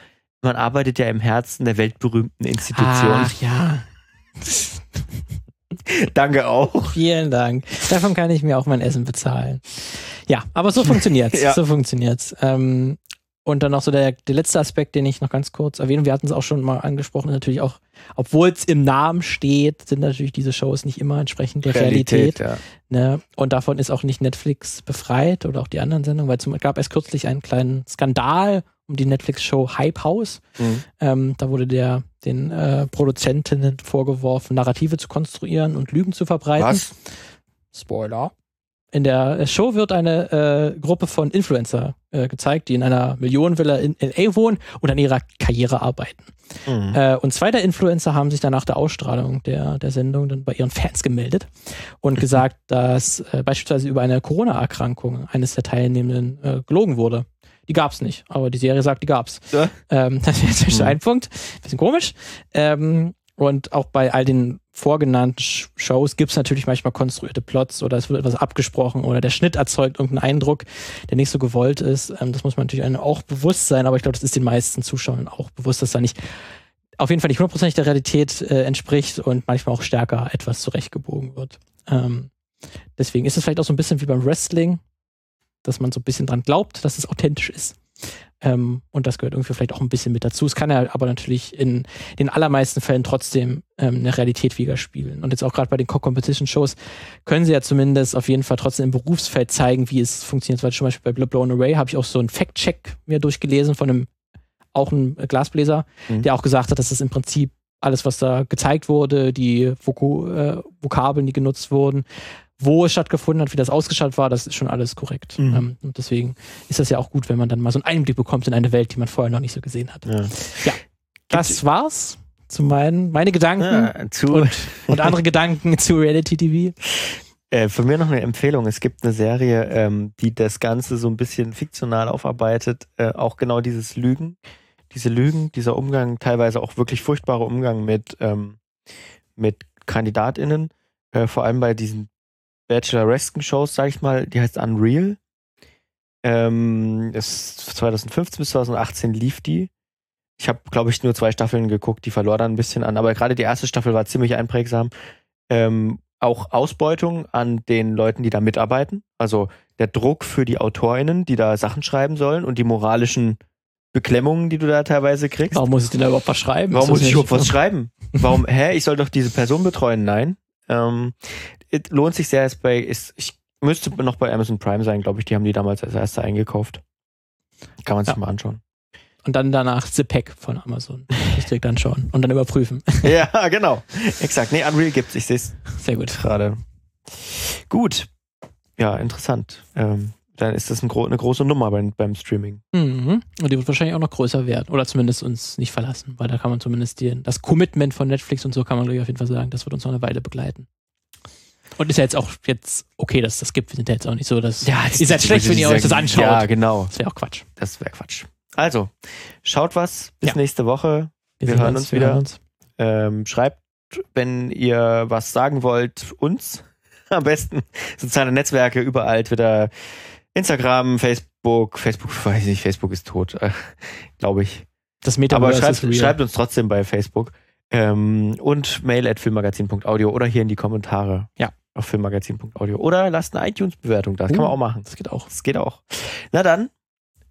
man arbeitet ja im Herzen der weltberühmten Institution. Ach ja. Danke auch. Vielen Dank. Davon kann ich mir auch mein Essen bezahlen. Ja, aber so funktioniert's. Ja. So funktioniert's. Ähm, und dann noch so der, der letzte Aspekt, den ich noch ganz kurz erwähne. Wir hatten es auch schon mal angesprochen, natürlich auch, obwohl es im Namen steht, sind natürlich diese Shows nicht immer entsprechend der Realität. ja. Ne? Und davon ist auch nicht Netflix befreit oder auch die anderen Sendungen, weil es gab erst kürzlich einen kleinen Skandal um die Netflix-Show Hype House. Mhm. Ähm, da wurde der den äh, Produzentinnen vorgeworfen, Narrative zu konstruieren und Lügen zu verbreiten. Was? Spoiler. In der Show wird eine äh, Gruppe von Influencer äh, gezeigt, die in einer Millionenvilla in LA wohnen und an ihrer Karriere arbeiten. Mhm. Äh, und zwei der Influencer haben sich dann nach der Ausstrahlung der, der Sendung dann bei ihren Fans gemeldet und gesagt, dass äh, beispielsweise über eine Corona-Erkrankung eines der Teilnehmenden äh, gelogen wurde. Die gab's nicht, aber die Serie sagt, die gab's. Ja. Ähm, das wäre jetzt Mhm. ein Punkt. Bisschen komisch. Ähm, und auch bei all den vorgenannten Sh- Shows gibt's natürlich manchmal konstruierte Plots oder es wird etwas abgesprochen oder der Schnitt erzeugt irgendeinen Eindruck, der nicht so gewollt ist. Ähm, das muss man natürlich einem auch bewusst sein, aber ich glaube, das ist den meisten Zuschauern auch bewusst, dass da nicht auf jeden Fall nicht hundertprozentig der Realität äh, entspricht und manchmal auch stärker etwas zurechtgebogen wird. Ähm, deswegen ist es vielleicht auch so ein bisschen wie beim Wrestling, dass man so ein bisschen dran glaubt, dass es authentisch ist. Ähm, und das gehört irgendwie vielleicht auch ein bisschen mit dazu. Es kann ja aber natürlich in den allermeisten Fällen trotzdem ähm, eine Realität widerspiegeln. Und jetzt auch gerade bei den Co-Competition-Shows können sie ja zumindest auf jeden Fall trotzdem im Berufsfeld zeigen, wie es funktioniert. Weil zum Beispiel bei Blown Away habe ich auch so einen Fact-Check mir durchgelesen von einem auch einem Glasbläser, Mhm. der auch gesagt hat, dass es im Prinzip alles, was da gezeigt wurde, die Voku äh, Vokabeln, die genutzt wurden, wo es stattgefunden hat, wie das ausgestattet war, das ist schon alles korrekt. Mhm. Ähm, und deswegen ist das ja auch gut, wenn man dann mal so einen Einblick bekommt in eine Welt, die man vorher noch nicht so gesehen hat. Ja. Das war's zu meinen meine Gedanken Ja, zu, und, und andere Gedanken zu Reality TV. äh, von mir noch eine Empfehlung. Es gibt eine Serie, ähm, die das Ganze so ein bisschen fiktional aufarbeitet. Äh, auch genau dieses Lügen. Diese Lügen, dieser Umgang, teilweise auch wirklich furchtbare Umgang mit, ähm, mit KandidatInnen. Äh, vor allem bei diesen Bacheloresken-Shows, sag ich mal, die heißt Unreal. Ähm, es 2015 bis 2018 lief die. Ich habe, glaube ich, nur zwei Staffeln geguckt, die verlor dann ein bisschen an, aber gerade die erste Staffel war ziemlich einprägsam. Ähm, auch Ausbeutung an den Leuten, die da mitarbeiten. Also der Druck für die AutorInnen, die da Sachen schreiben sollen und die moralischen Beklemmungen, die du da teilweise kriegst. Warum muss ich denn da überhaupt was schreiben? Warum Ist muss ich überhaupt was schreiben? Warum, hä, ich soll doch diese Person betreuen? Nein. Ähm, es lohnt sich sehr, ist bei, ist, ich müsste noch bei Amazon Prime sein, glaube ich. Die haben die damals als erste eingekauft. Kann man sich Ja. mal anschauen. Und dann danach The Pack von Amazon. Ich direkt anschauen und dann überprüfen. ja, genau. Exakt. Nee, Unreal gibt's. Ich sehe es Sehr gut. gerade. Gut. Ja, interessant. Ähm, dann ist das ein gro eine große Nummer beim, beim Streaming. Mhm. Und die wird wahrscheinlich auch noch größer werden. Oder zumindest uns nicht verlassen, weil da kann man zumindest die, das Commitment von Netflix und so kann man, glaube ich, auf jeden Fall sagen, das wird uns noch eine Weile begleiten. Und ist ja jetzt auch jetzt okay, dass das gibt. Wir sind ja jetzt auch nicht so, dass Ja, ihr seid schlecht, wenn ihr euch das anschaut. Ja, genau. Das wäre auch Quatsch. Das wäre Quatsch. Also, schaut was. Bis Ja. nächste Woche. Wir sehen hören uns wieder. hören uns. Ähm, schreibt, wenn ihr was sagen wollt, uns. Am besten soziale Netzwerke, überall Twitter, Instagram, Facebook. Facebook, weiß ich nicht, Facebook ist tot, äh, glaube ich. Das Aber Metaverse schreibt, ist real. schreibt uns trotzdem bei Facebook. Ähm, und mail at filmmagazin.audio oder hier in die Kommentare. Ja. Auf filmmagazin.audio. Oder lasst eine iTunes-Bewertung da. Das kann man Uh. auch machen. Das geht auch. Das geht auch. Na dann,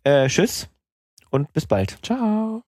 äh, tschüss und bis bald. Ciao.